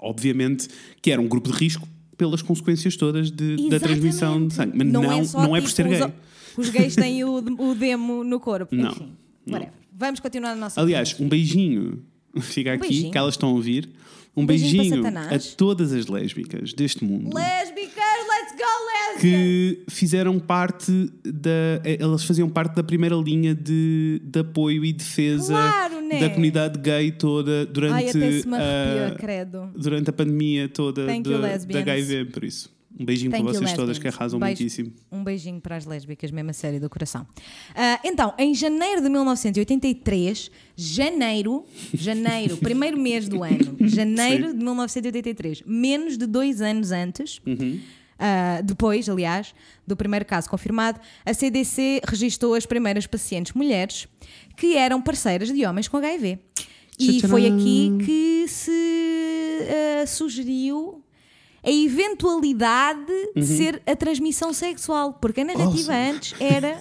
obviamente que era um grupo de risco pelas consequências todas de- da transmissão de sangue. Mas não, não,
é,
é,
só,
por
tipo,
ser
os-
gay.
Os gays têm o, o demo no corpo.
Não,
Enfim,
não.
whatever. Vamos continuar na nossa
Aliás,
conversa.
um beijinho, fica aqui,
beijinho.
que elas estão a ouvir. Um
beijinho
beijinho, a todas as lésbicas deste mundo.
Lésbicas, let's go, lésbicas!
que fizeram parte da. Elas faziam parte da primeira linha de, de apoio e defesa
Claro, né?
da comunidade gay toda durante,
Ai, até se me arrepia,
a,
credo.
durante a pandemia toda
Thank
da,
you,
da. HIV. Por isso, um beijinho
Thank
para vocês todas
lesbians.
que arrasam
Beijo-
muitíssimo.
Um beijinho para as lésbicas, mesmo a sério do coração. Ah, então, em janeiro de 1983, janeiro, janeiro, primeiro mês do ano, janeiro de 1983, menos de dois anos antes,
Uhum.
ah, depois, aliás, do primeiro caso confirmado, a CDC registrou as primeiras pacientes mulheres que eram parceiras de homens com HIV. E foi aqui que se ah, sugeriu a eventualidade
Uhum.
de ser a transmissão sexual, porque a narrativa
Awesome.
antes era.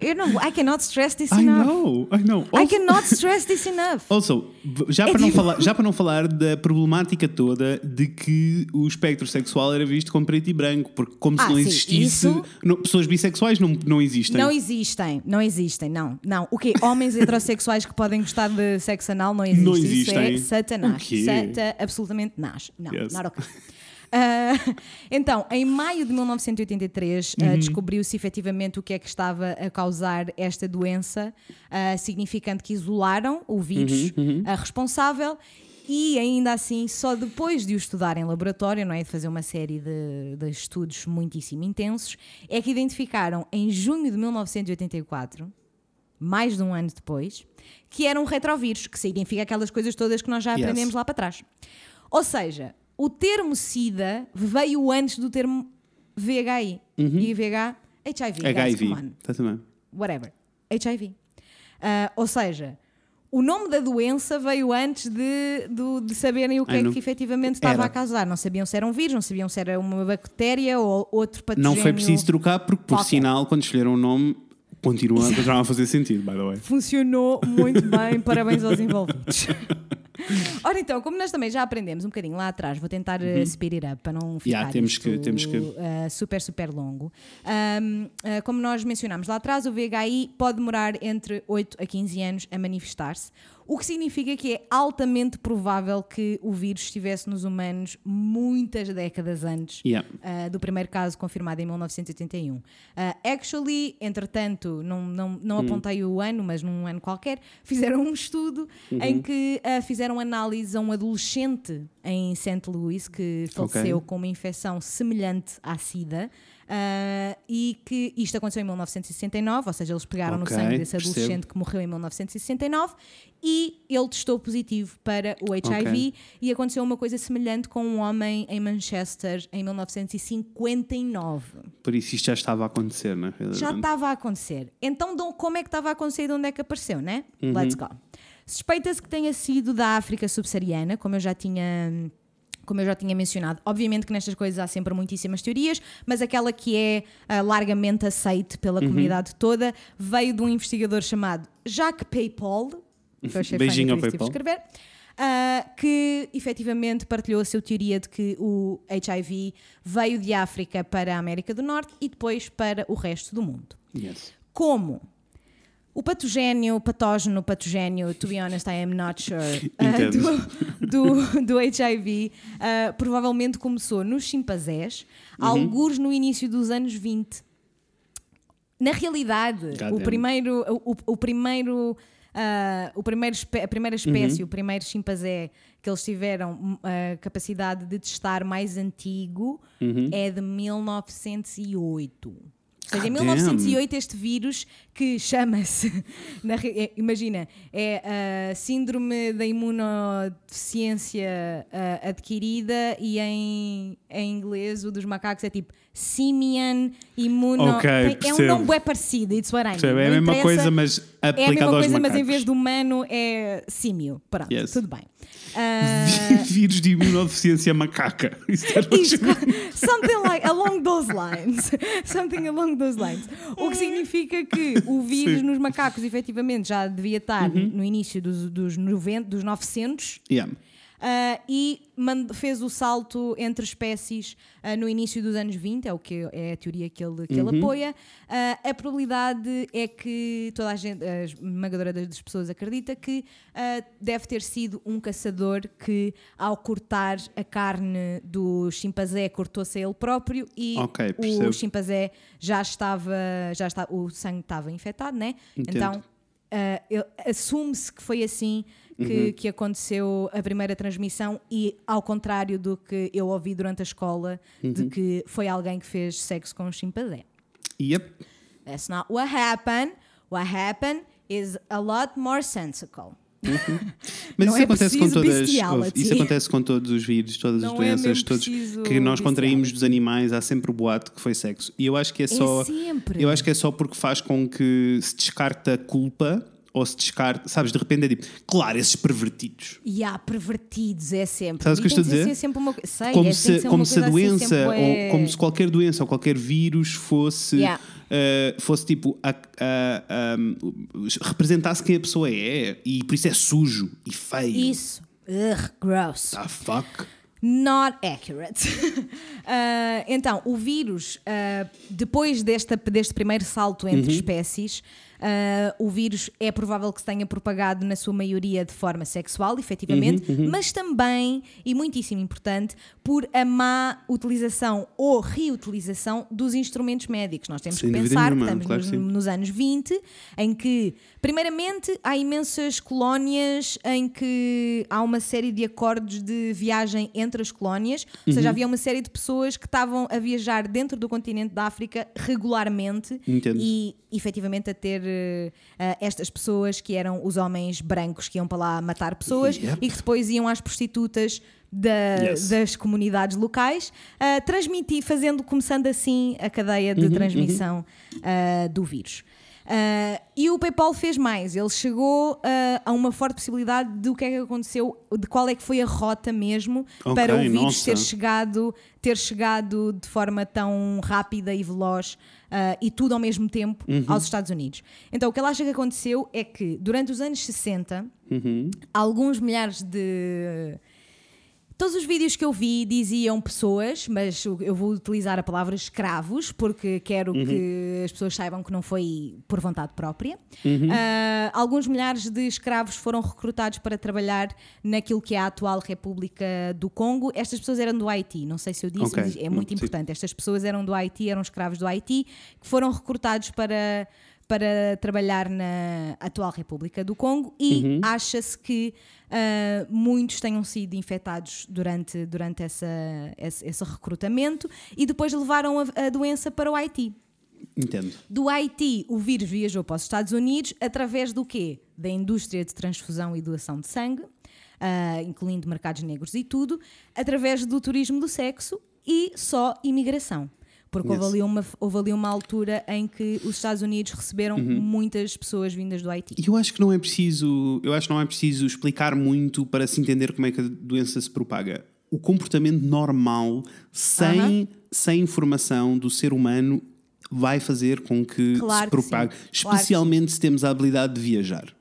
Eu não, I cannot stress this
I
enough.
know, I know.
I
Also,
cannot stress this enough.
also, já,
É
para não
tipo-
falar, já para não falar da problemática toda de que o espectro sexual era visto como preto e branco, porque como se
Ah,
não
sim,
existisse.
isso-
não- pessoas bissexuais não, não existem.
Não existem, não existem, não. Não. O quê? Homens heterossexuais que podem gostar de sexo anal não existe.
Não
Isso
existem.
é satanás. Sata, absolutamente nas. Não,
Yes.
not okay. Ah, então, em maio de 1983,
Uhum.
ah, descobriu-se efetivamente o que é que estava a causar esta doença, ah, significando que isolaram o vírus
Uhum,
ah, responsável e ainda assim, só depois de o estudar em laboratório, não é? De fazer uma série de, de estudos muitíssimo intensos, é que identificaram em junho de 1984 mais de um ano depois, que era um retrovírus, que significa aquelas coisas todas que nós já
Yes.
aprendemos lá para trás. Ou seja, o termo SIDA veio antes do termo VHI. E VH, HIV. guys,
HIV.
come on.
Tá.
Whatever. HIV. Ah, ou seja, o nome da doença veio antes de, do- de saberem o que é que efetivamente estava
Era.
a causar. Não sabiam se era um vírus, não sabiam se era uma bactéria ou outro patogênio.
Não foi preciso trocar, porque por
qualquer.
sinal, quando escolheram o nome, continua, continua a fazer sentido, by the way.
Funcionou muito bem, parabéns aos envolvidos. Ora então, como nós também já aprendemos um bocadinho lá atrás, vou tentar uh, speed it up para não ficar
Yeah, temos
isto,
que- temos que-
uh, super, super longo. Um, uh, como nós mencionámos lá atrás, o VHI pode demorar entre 8 a 15 anos a manifestar-se, o que significa que é altamente provável que o vírus estivesse nos humanos muitas décadas antes
Yeah.
uh, do primeiro caso confirmado em 1981. Uh, actually, entretanto, não, não, não
Hum.
apontei o ano, mas num ano qualquer, fizeram um estudo em
Uhum.
que uh, fizeram análise a um adolescente em St. Louis que faleceu
Ok.
com uma infecção semelhante à SIDA. uh, e que isto aconteceu em 1969, ou seja, eles pegaram
Ok,
no sangue desse
percebo.
adolescente que morreu em 1969 e ele testou positivo para o HIV e aconteceu uma coisa semelhante com um homem em Manchester em 1959.
Por isso isto já estava a acontecer, não é?
Já estava a acontecer. Então, como é que estava a acontecer e de onde é que apareceu, né? Let's go. Suspeita-se que tenha sido da África subsaariana, como eu já tinha. Como eu já tinha mencionado, obviamente que nestas coisas há sempre muitíssimas teorias, mas aquela que é ah, largamente aceite pela comunidade toda veio de um investigador chamado Jacques Paypal,
Beijinho ao Paypal.
escrever, ah, que efetivamente partilhou a sua teoria de que o HIV veio de África para a América do Norte e depois para o resto do mundo.
Yes.
Como? O patogénio, patógeno, patogénio, to be honest, I am not sure, ah,
Entendo.
do, do, do HIV, ah, provavelmente começou nos chimpanzés,
Uhum.
alguns no início dos anos 20. Na realidade, o primeiro, o, o- primeiro, ah, o primeiro espé- a primeira espécie,
Uhum.
o primeiro chimpanzé que eles tiveram hum, a capacidade de testar mais antigo
Uhum.
é de 1908. Ou seja, em
God
1908 este vírus que chama-se, é- imagina, é a síndrome da imunodeficiência ah, adquirida e em, em inglês o dos macacos é tipo simian imuno...
Ok,
tem- é um nome bem parecido, it's what I mean.
Percebe? É a mesma coisa, mas
É a
aplicado
mesma coisa, mas em vez de humano é símio. Pronto,
Yes.
tudo bem. Ah,
Vírus de imunodeficiência macaca. Isso
Isto, something like along those lines. Something along those lines. O que significa que o vírus
Sim.
nos macacos efetivamente já devia estar no início dos, dos, 90, dos 900
Yeah.
Ah, e fez o salto entre espécies ah, no início dos anos 20, é, o que, é a teoria que ele, que ele apoia. Ah, a probabilidade é que toda a gente, a esmagadora das pessoas acredita que deve ter sido um caçador que, ao cortar a carne do chimpanzé, cortou-se a ele próprio e
Ok,
o chimpanzé já estava, já está, o sangue estava infectado, né?
Entendo.
Então assume-se que foi assim que, que aconteceu a primeira transmissão e ao contrário do que eu ouvi durante a escola de que foi alguém que fez sexo com um chimpanzé.
Yep.
That's not what happened. What happened is a lot more sensical.
Mas
Não
isso
é
acontece com todas. Isso acontece com todos os vírus, todas
Não
as
é
doenças,
mesmo
todos que nós contraímos dos animais, há sempre o boato que foi sexo. E eu acho que é só.
sempre.
Eu acho que é só porque faz com que se descarte a culpa ou se descarte, sabes, de repente é tipo, claro, esses pervertidos.
E há pervertidos, é sempre.
Sabes o que eu estou a dizer?
sempre uma. Sei,
como
é,
se, como se a
assim
doença, ou
bué-
como se qualquer doença ou qualquer vírus fosse,
Yeah.
eh, fosse tipo, a- a- a- representasse quem a pessoa é e por isso é sujo e feio.
Isso. Ugh, gross.
The fuck?
Not accurate. Ah, então, o vírus, ah, depois desta, deste primeiro salto entre
Uhum.
espécies, ah, o vírus é provável que se tenha propagado na sua maioria de forma sexual, efetivamente,
Uhum,
mas também, e muitíssimo importante, por a má utilização ou reutilização dos instrumentos médicos. Nós temos
Sem
que pensar que estamos
claro
nos,
que
nos anos 20, em que, primeiramente, há imensas colónias em que há uma série de acordos de viagem entre as colónias, ou
Uhum.
seja, havia uma série de pessoas que estavam a viajar dentro do continente da África regularmente
Entendo.
e efetivamente a ter eh, eh, estas pessoas que eram os homens brancos que iam para lá matar pessoas
Yep.
e que depois iam às prostitutas da-
Yes.
das comunidades locais, a transmitir, fazendo, começando assim a cadeia
Uhum,
de transmissão ah, do vírus. Uh, e o PayPal fez mais, ele chegou uh, a uma forte possibilidade do que é que aconteceu, de qual é que foi a rota mesmo
Ok,
para o vírus
nossa.
ter chegado, ter chegado de forma tão rápida e veloz uh, e tudo ao mesmo tempo
Uhum.
aos Estados Unidos. Então o que ele acha que aconteceu é que durante os anos 60
Uhum.
alguns milhares de. Todos os vídeos que eu vi diziam pessoas, mas eu vou utilizar a palavra escravos porque quero que as pessoas saibam que não foi por vontade própria. Ah, alguns milhares de escravos foram recrutados para trabalhar naquilo que é a atual República do Congo. Estas pessoas eram do Haiti, não sei se eu disse,
Ok.
mas é
Não,
muito
sim.
importante. Estas pessoas eram do Haiti, eram escravos do Haiti, que foram recrutados para, para trabalhar na atual República do Congo e acha-se que ah, muitos tenham sido infectados durante, durante essa, esse, esse recrutamento e depois levaram a, a doença para o Haiti.
Entendo.
Do Haiti, o vírus viajou para os Estados Unidos através do quê? Da indústria de transfusão e doação de sangue, ah, incluindo mercados negros e tudo, através do turismo do sexo e só imigração. Porque houve ali, uma, houve ali uma altura em que os Estados Unidos receberam
Uhum.
muitas pessoas vindas do Haiti.
E eu acho que não é preciso, eu acho que não é preciso explicar muito para se entender como é que a doença se propaga. O comportamento normal, sem,
Aham.
sem informação do ser humano, vai fazer com que
Claro
se propague,
Claro que
especialmente se temos a habilidade de viajar.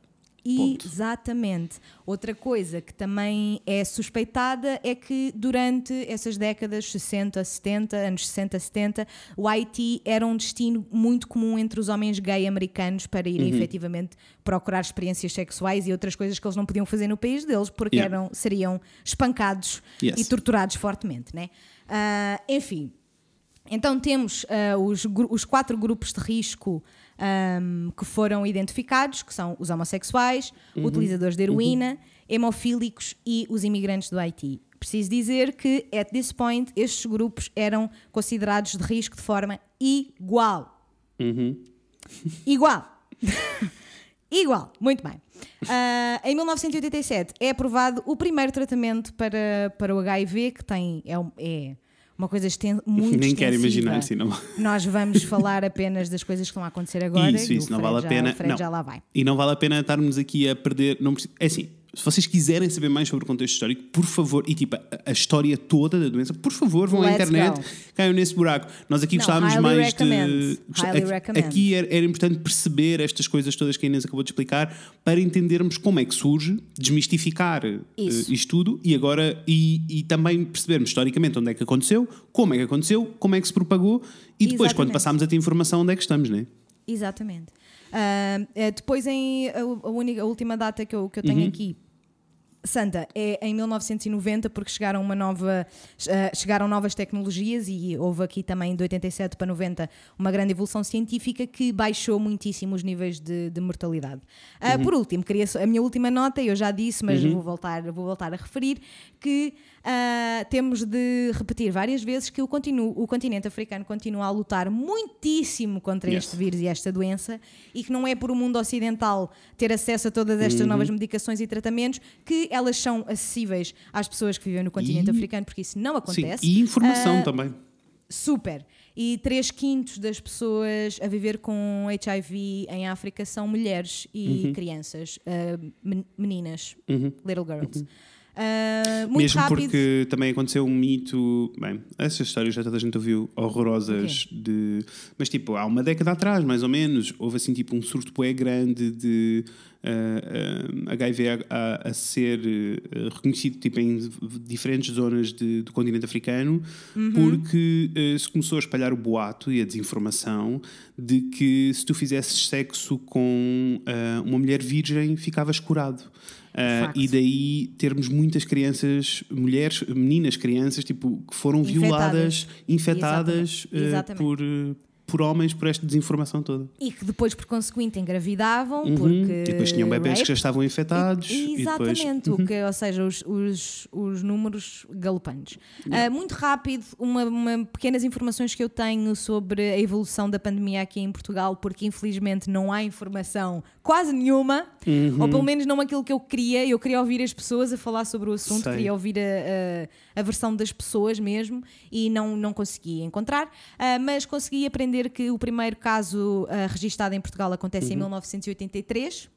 Ponto.
Exatamente. Outra coisa que também é suspeitada é que durante essas décadas 60, 70, anos 60, 70, o Haiti era um destino muito comum entre os homens gay americanos para irem
Uhum.
efetivamente procurar experiências sexuais e outras coisas que eles não podiam fazer no país deles porque
Yeah.
eram, seriam espancados
Yes.
e torturados fortemente. Né? Ah, enfim, então temos ah, os, os quatro grupos de risco ahm, que foram identificados, que são os homossexuais, utilizadores de heroína, hemofílicos e os imigrantes do Haiti. Preciso dizer que, at this point, estes grupos eram considerados de risco de forma igual. Igual. Igual, muito bem. Ah, em 1987 é aprovado o primeiro tratamento para, para o HIV, que tem, é, um- é uma coisa exten muito
Nem quero imaginar, sim, não.
Nós vamos falar apenas das coisas que estão a acontecer agora.
Isso,
e
isso, não
Fred
vale a
já-
pena.
O Fred
não.
já lá vai.
E não vale a pena estarmos aqui a perder. Não, é assim, se vocês quiserem saber mais sobre o contexto histórico, por favor, e tipo, a, a história toda da doença, por favor, vão à
Let's
internet,
go.
caiam nesse buraco. Nós aqui
Não,
gostávamos mais
recommend.
de.
Highly
aqui,
recommend.
era, era importante perceber estas coisas todas que a Inês acabou de explicar para entendermos como é que surge, desmistificar
Isso.
isto tudo e agora e, e também percebermos historicamente onde é que aconteceu, como é que aconteceu, como é que se propagou e depois, quando
Exatamente.
passarmos a ter informação, onde é que estamos, não é?
Exatamente. Eh, depois, em, a, única, a última data que eu, que eu tenho aqui. Santa, é em 1990 porque chegaram uma nova eh, chegaram novas tecnologias e houve aqui também de 87 para 90 uma grande evolução científica que baixou muitíssimo os níveis de, de mortalidade. Ah, Por último, queria a minha última nota, eu já disse, mas vou, voltar, vou voltar a referir, que ah, temos de repetir várias vezes que o, o continente africano continua a lutar muitíssimo contra
Yes.
este vírus e esta doença e que não é por o mundo ocidental ter acesso a todas estas
Uhum.
novas medicações e tratamentos que elas são acessíveis às pessoas que vivem no continente
E-
africano, porque isso não acontece.
Sim, e informação
Ah,
também.
Super. E 3 quintos das pessoas a viver com HIV em África são mulheres e
Uhum.
crianças, men- meninas, little girls. Ah, muito
Mesmo
rápido.
porque também aconteceu um mito. Bem, essas histórias já toda a gente ouviu, horrorosas. de Mas tipo, há uma década atrás, mais ou menos, houve assim tipo um surto bué grande de ah, ah, HIV a, a- ser reconhecido tipo, em diferentes zonas de- do continente africano, porque ah, se começou a espalhar o boato e a desinformação de que se tu fizesses sexo com uma mulher virgem ficavas curado.
Facto.
e daí termos muitas crianças, mulheres, meninas, crianças, tipo, que foram violadas, infectadas
Exatamente.
eh,
Exatamente.
por, por homens por esta desinformação toda.
E que depois, por conseguinte, engravidavam,
Uhum.
porque.
E depois tinham bebés que já estavam infectados.
E-
e depois-
Exatamente, o que, ou seja, os, os, os números galopantes. Ah, muito rápido, uma, uma- pequenas informações que eu tenho sobre a evolução da pandemia aqui em Portugal, porque infelizmente não há informação quase nenhuma,
Uhum.
ou pelo menos não aquilo que eu queria. Eu queria ouvir as pessoas a falar sobre o assunto,
Sei.
queria ouvir a, a, a versão das pessoas mesmo, e não, não consegui encontrar, Ah, mas consegui aprender que o primeiro caso uh, registado em Portugal acontece
Uhum.
em 1983.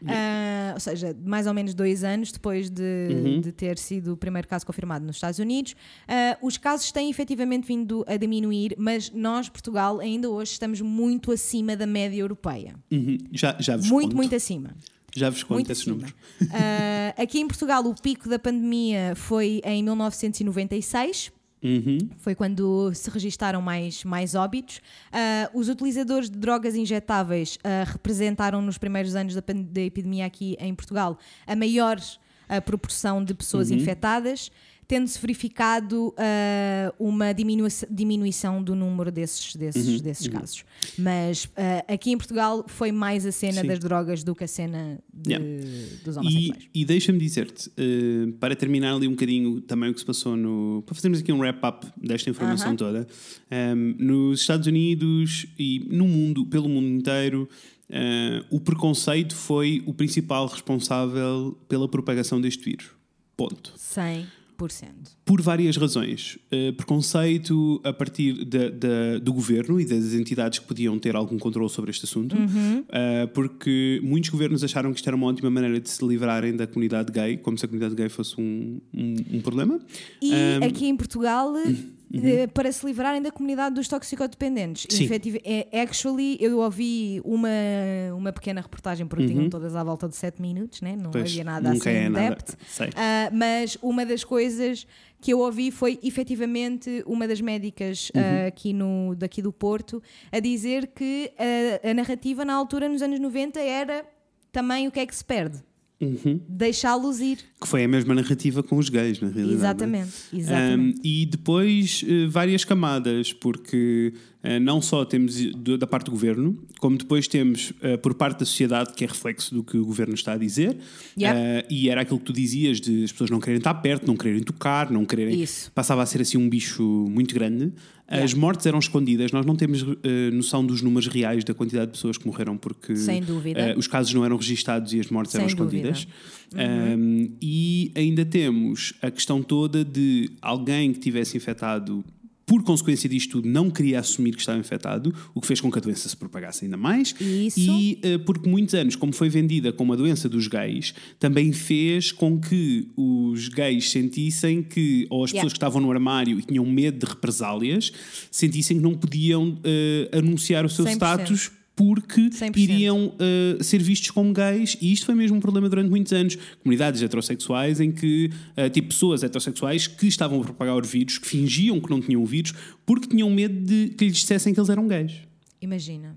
Uh, ou seja, mais ou menos dois anos depois de,
Uhum.
de ter sido o primeiro caso confirmado nos Estados Unidos. Uh, os casos têm efetivamente vindo a diminuir, mas nós, Portugal, ainda hoje estamos muito acima da média europeia.
Uhum. Já, já vos
Muito,
conto.
muito acima.
Já vos conto
Muito
esses
acima.
números.
Uh, aqui em Portugal, o pico da pandemia foi em 1996.
Uhum.
Foi quando se registaram mais, mais óbitos. Ah, os utilizadores de drogas injetáveis ah, representaram nos primeiros anos da, da epidemia aqui em Portugal a maior ah, proporção de pessoas
Uhum.
infectadas, tendo-se verificado ah, uma diminui- diminuição do número desses, desses,
Uhum.
desses casos. Mas ah, aqui em Portugal foi mais a cena
Sim.
das drogas do que a cena de-
Yeah.
dos
E,
homossexuais.
e deixa-me dizer-te, eh, para terminar ali um bocadinho também o que se passou no. para fazermos aqui um wrap-up desta informação
Aham.
toda, ehm, nos Estados Unidos e no mundo, pelo mundo inteiro, o preconceito foi o principal responsável pela propagação deste vírus. Ponto.
100%.
Por várias razões. Uh, preconceito a partir da- da- do governo e das entidades que podiam ter algum controle sobre este assunto, Uh, porque muitos governos acharam que isto era uma ótima maneira de se livrarem da comunidade gay, como se a comunidade gay fosse um, um, um problema.
E
Um,
aqui em Portugal, eh, para se livrarem da comunidade dos toxicodependentes.
Sim.
É, actually, eu ouvi uma, uma pequena reportagem, porque tinham todas à volta de 7 minutos, né? não
Uhum. Pois,
havia nada assim
é
depth. Ah, mas uma das coisas que eu ouvi foi efetivamente uma das médicas ah,
Uhum.
aqui no, daqui do Porto a dizer que a, a narrativa na altura, nos anos 90, era também o que é que se perde.
Uhum.
Deixá-los ir.
Que foi a mesma narrativa com os gays, na realidade.
Exatamente.
é?
exatamente.
Um, e depois eh, várias camadas, porque eh, não só temos do- da parte do governo, como depois temos eh, por parte da sociedade, que é reflexo do que o governo está a dizer,
Yep.
E era aquilo que tu dizias de as pessoas não quererem estar perto, não quererem tocar, não quererem.
Isso.
Passava a ser assim um bicho muito grande. As mortes eram escondidas, nós não temos eh, noção dos números reais da quantidade de pessoas que morreram, porque eh, os casos não eram registados e as mortes eram
Sem. Uhum.
escondidas. Um, e ainda temos a questão toda de alguém que tivesse infectado. Por consequência disto não queria assumir que estava infectado, o que fez com que a doença se propagasse ainda mais.
Isso.
E eh, porque muitos anos, como foi vendida como a doença dos gays, também fez com que os gays sentissem que, ou as
Yeah.
pessoas que estavam no armário e tinham medo de represálias, sentissem que não podiam eh, anunciar o seu
100%.
status porque
100%.
iriam uh, ser vistos como gays, e isto foi mesmo um problema durante muitos anos. Comunidades heterossexuais em que, uh, tipo, pessoas heterossexuais que estavam a propagar o vírus, que fingiam que não tinham o vírus, porque tinham medo de que lhes dissessem que eles eram gays.
Imagina.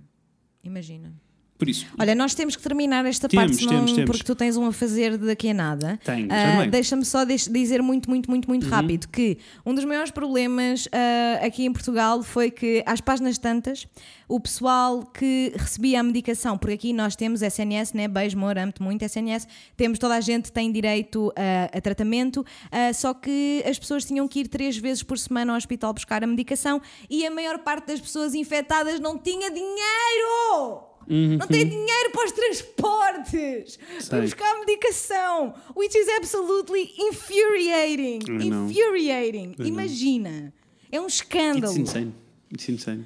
Imagina.
Por isso,
Olha, nós temos que terminar esta
Temos,
parte, senão,
temos, temos.
porque tu tens um a fazer daqui a nada.
Tenho. Uhum.
Deixa-me só deix- dizer muito, muito, muito, muito rápido que um dos maiores problemas ah, aqui em Portugal foi que, às páginas tantas, o pessoal que recebia a medicação, porque aqui nós temos SNS, né? Beijo, amor, amo-te muito, SNS, temos toda a gente tem direito a, a tratamento, ah, só que as pessoas tinham que ir três vezes por semana ao hospital buscar a medicação e a maior parte das pessoas infectadas não tinha dinheiro! Não tem dinheiro para os transportes, para
Sei.
buscar a medicação, which is absolutely infuriating. Infuriating. Imagina. É um
it's
escândalo.
insane. It's insane.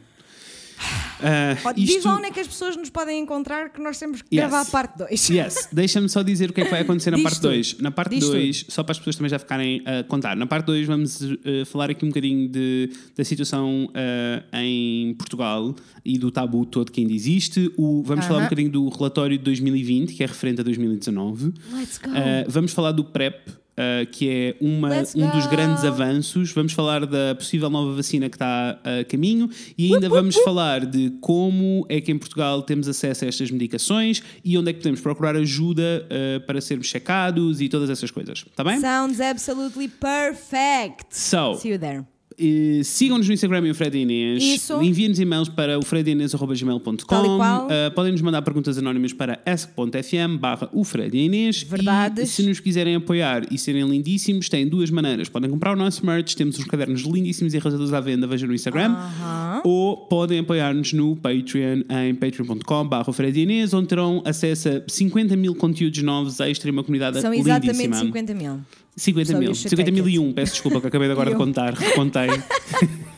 Uh,
Diz
isto-
lá onde é que as pessoas nos podem encontrar que nós temos que
Yes.
gravar a parte 2.
Yes, deixa-me só dizer o que é que vai acontecer na parte
tudo.
2. Na parte
Diz
2, só para as pessoas também já ficarem a contar, na parte 2 vamos eh, falar aqui um bocadinho de, da situação eh, em Portugal e do tabu todo que ainda existe. O, vamos falar um bocadinho do relatório de 2020, que é referente a 2019.
Let's go.
Eh, vamos falar do PrEP. Eh, que é uma, um dos grandes avanços. Vamos falar da possível nova vacina que está a caminho e ainda vamos falar de como é que em Portugal temos acesso a estas medicações e onde é que podemos procurar ajuda eh, para sermos checados e todas essas coisas. Está bem?
Sounds absolutely perfect.
So,
See you there.
Eh, sigam-nos no Instagram e o Fred Inês.
Isso.
Enviem-nos e-mails para o fredinês.gmail.com. Uh, podem nos mandar perguntas anónimas para ask.fm barra o Fred Inês.
Verdades.
E se nos quiserem apoiar e serem lindíssimos, têm duas maneiras. Podem comprar o nosso merch, temos uns cadernos lindíssimos e arrasados à venda, vejam no Instagram.
Aham.
Ou podem apoiar-nos no Patreon em patreon.com barra o Fred Inês, onde terão acesso a 50 mil conteúdos novos extra e uma comunidade
São
lindíssima.
exatamente 50 mil.
50
So
mil.
you should
50 mil e um, peço desculpa que acabei de agora de contar, recontei.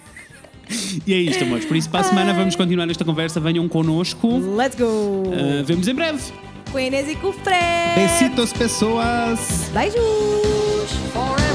E é isto, amores. Por isso, para a semana vamos continuar esta conversa. Venham connosco.
Let's go!
Uh, vemos em breve.
Com a Inês e com o Fred.
Besitos, pessoas!
Beijos!
For every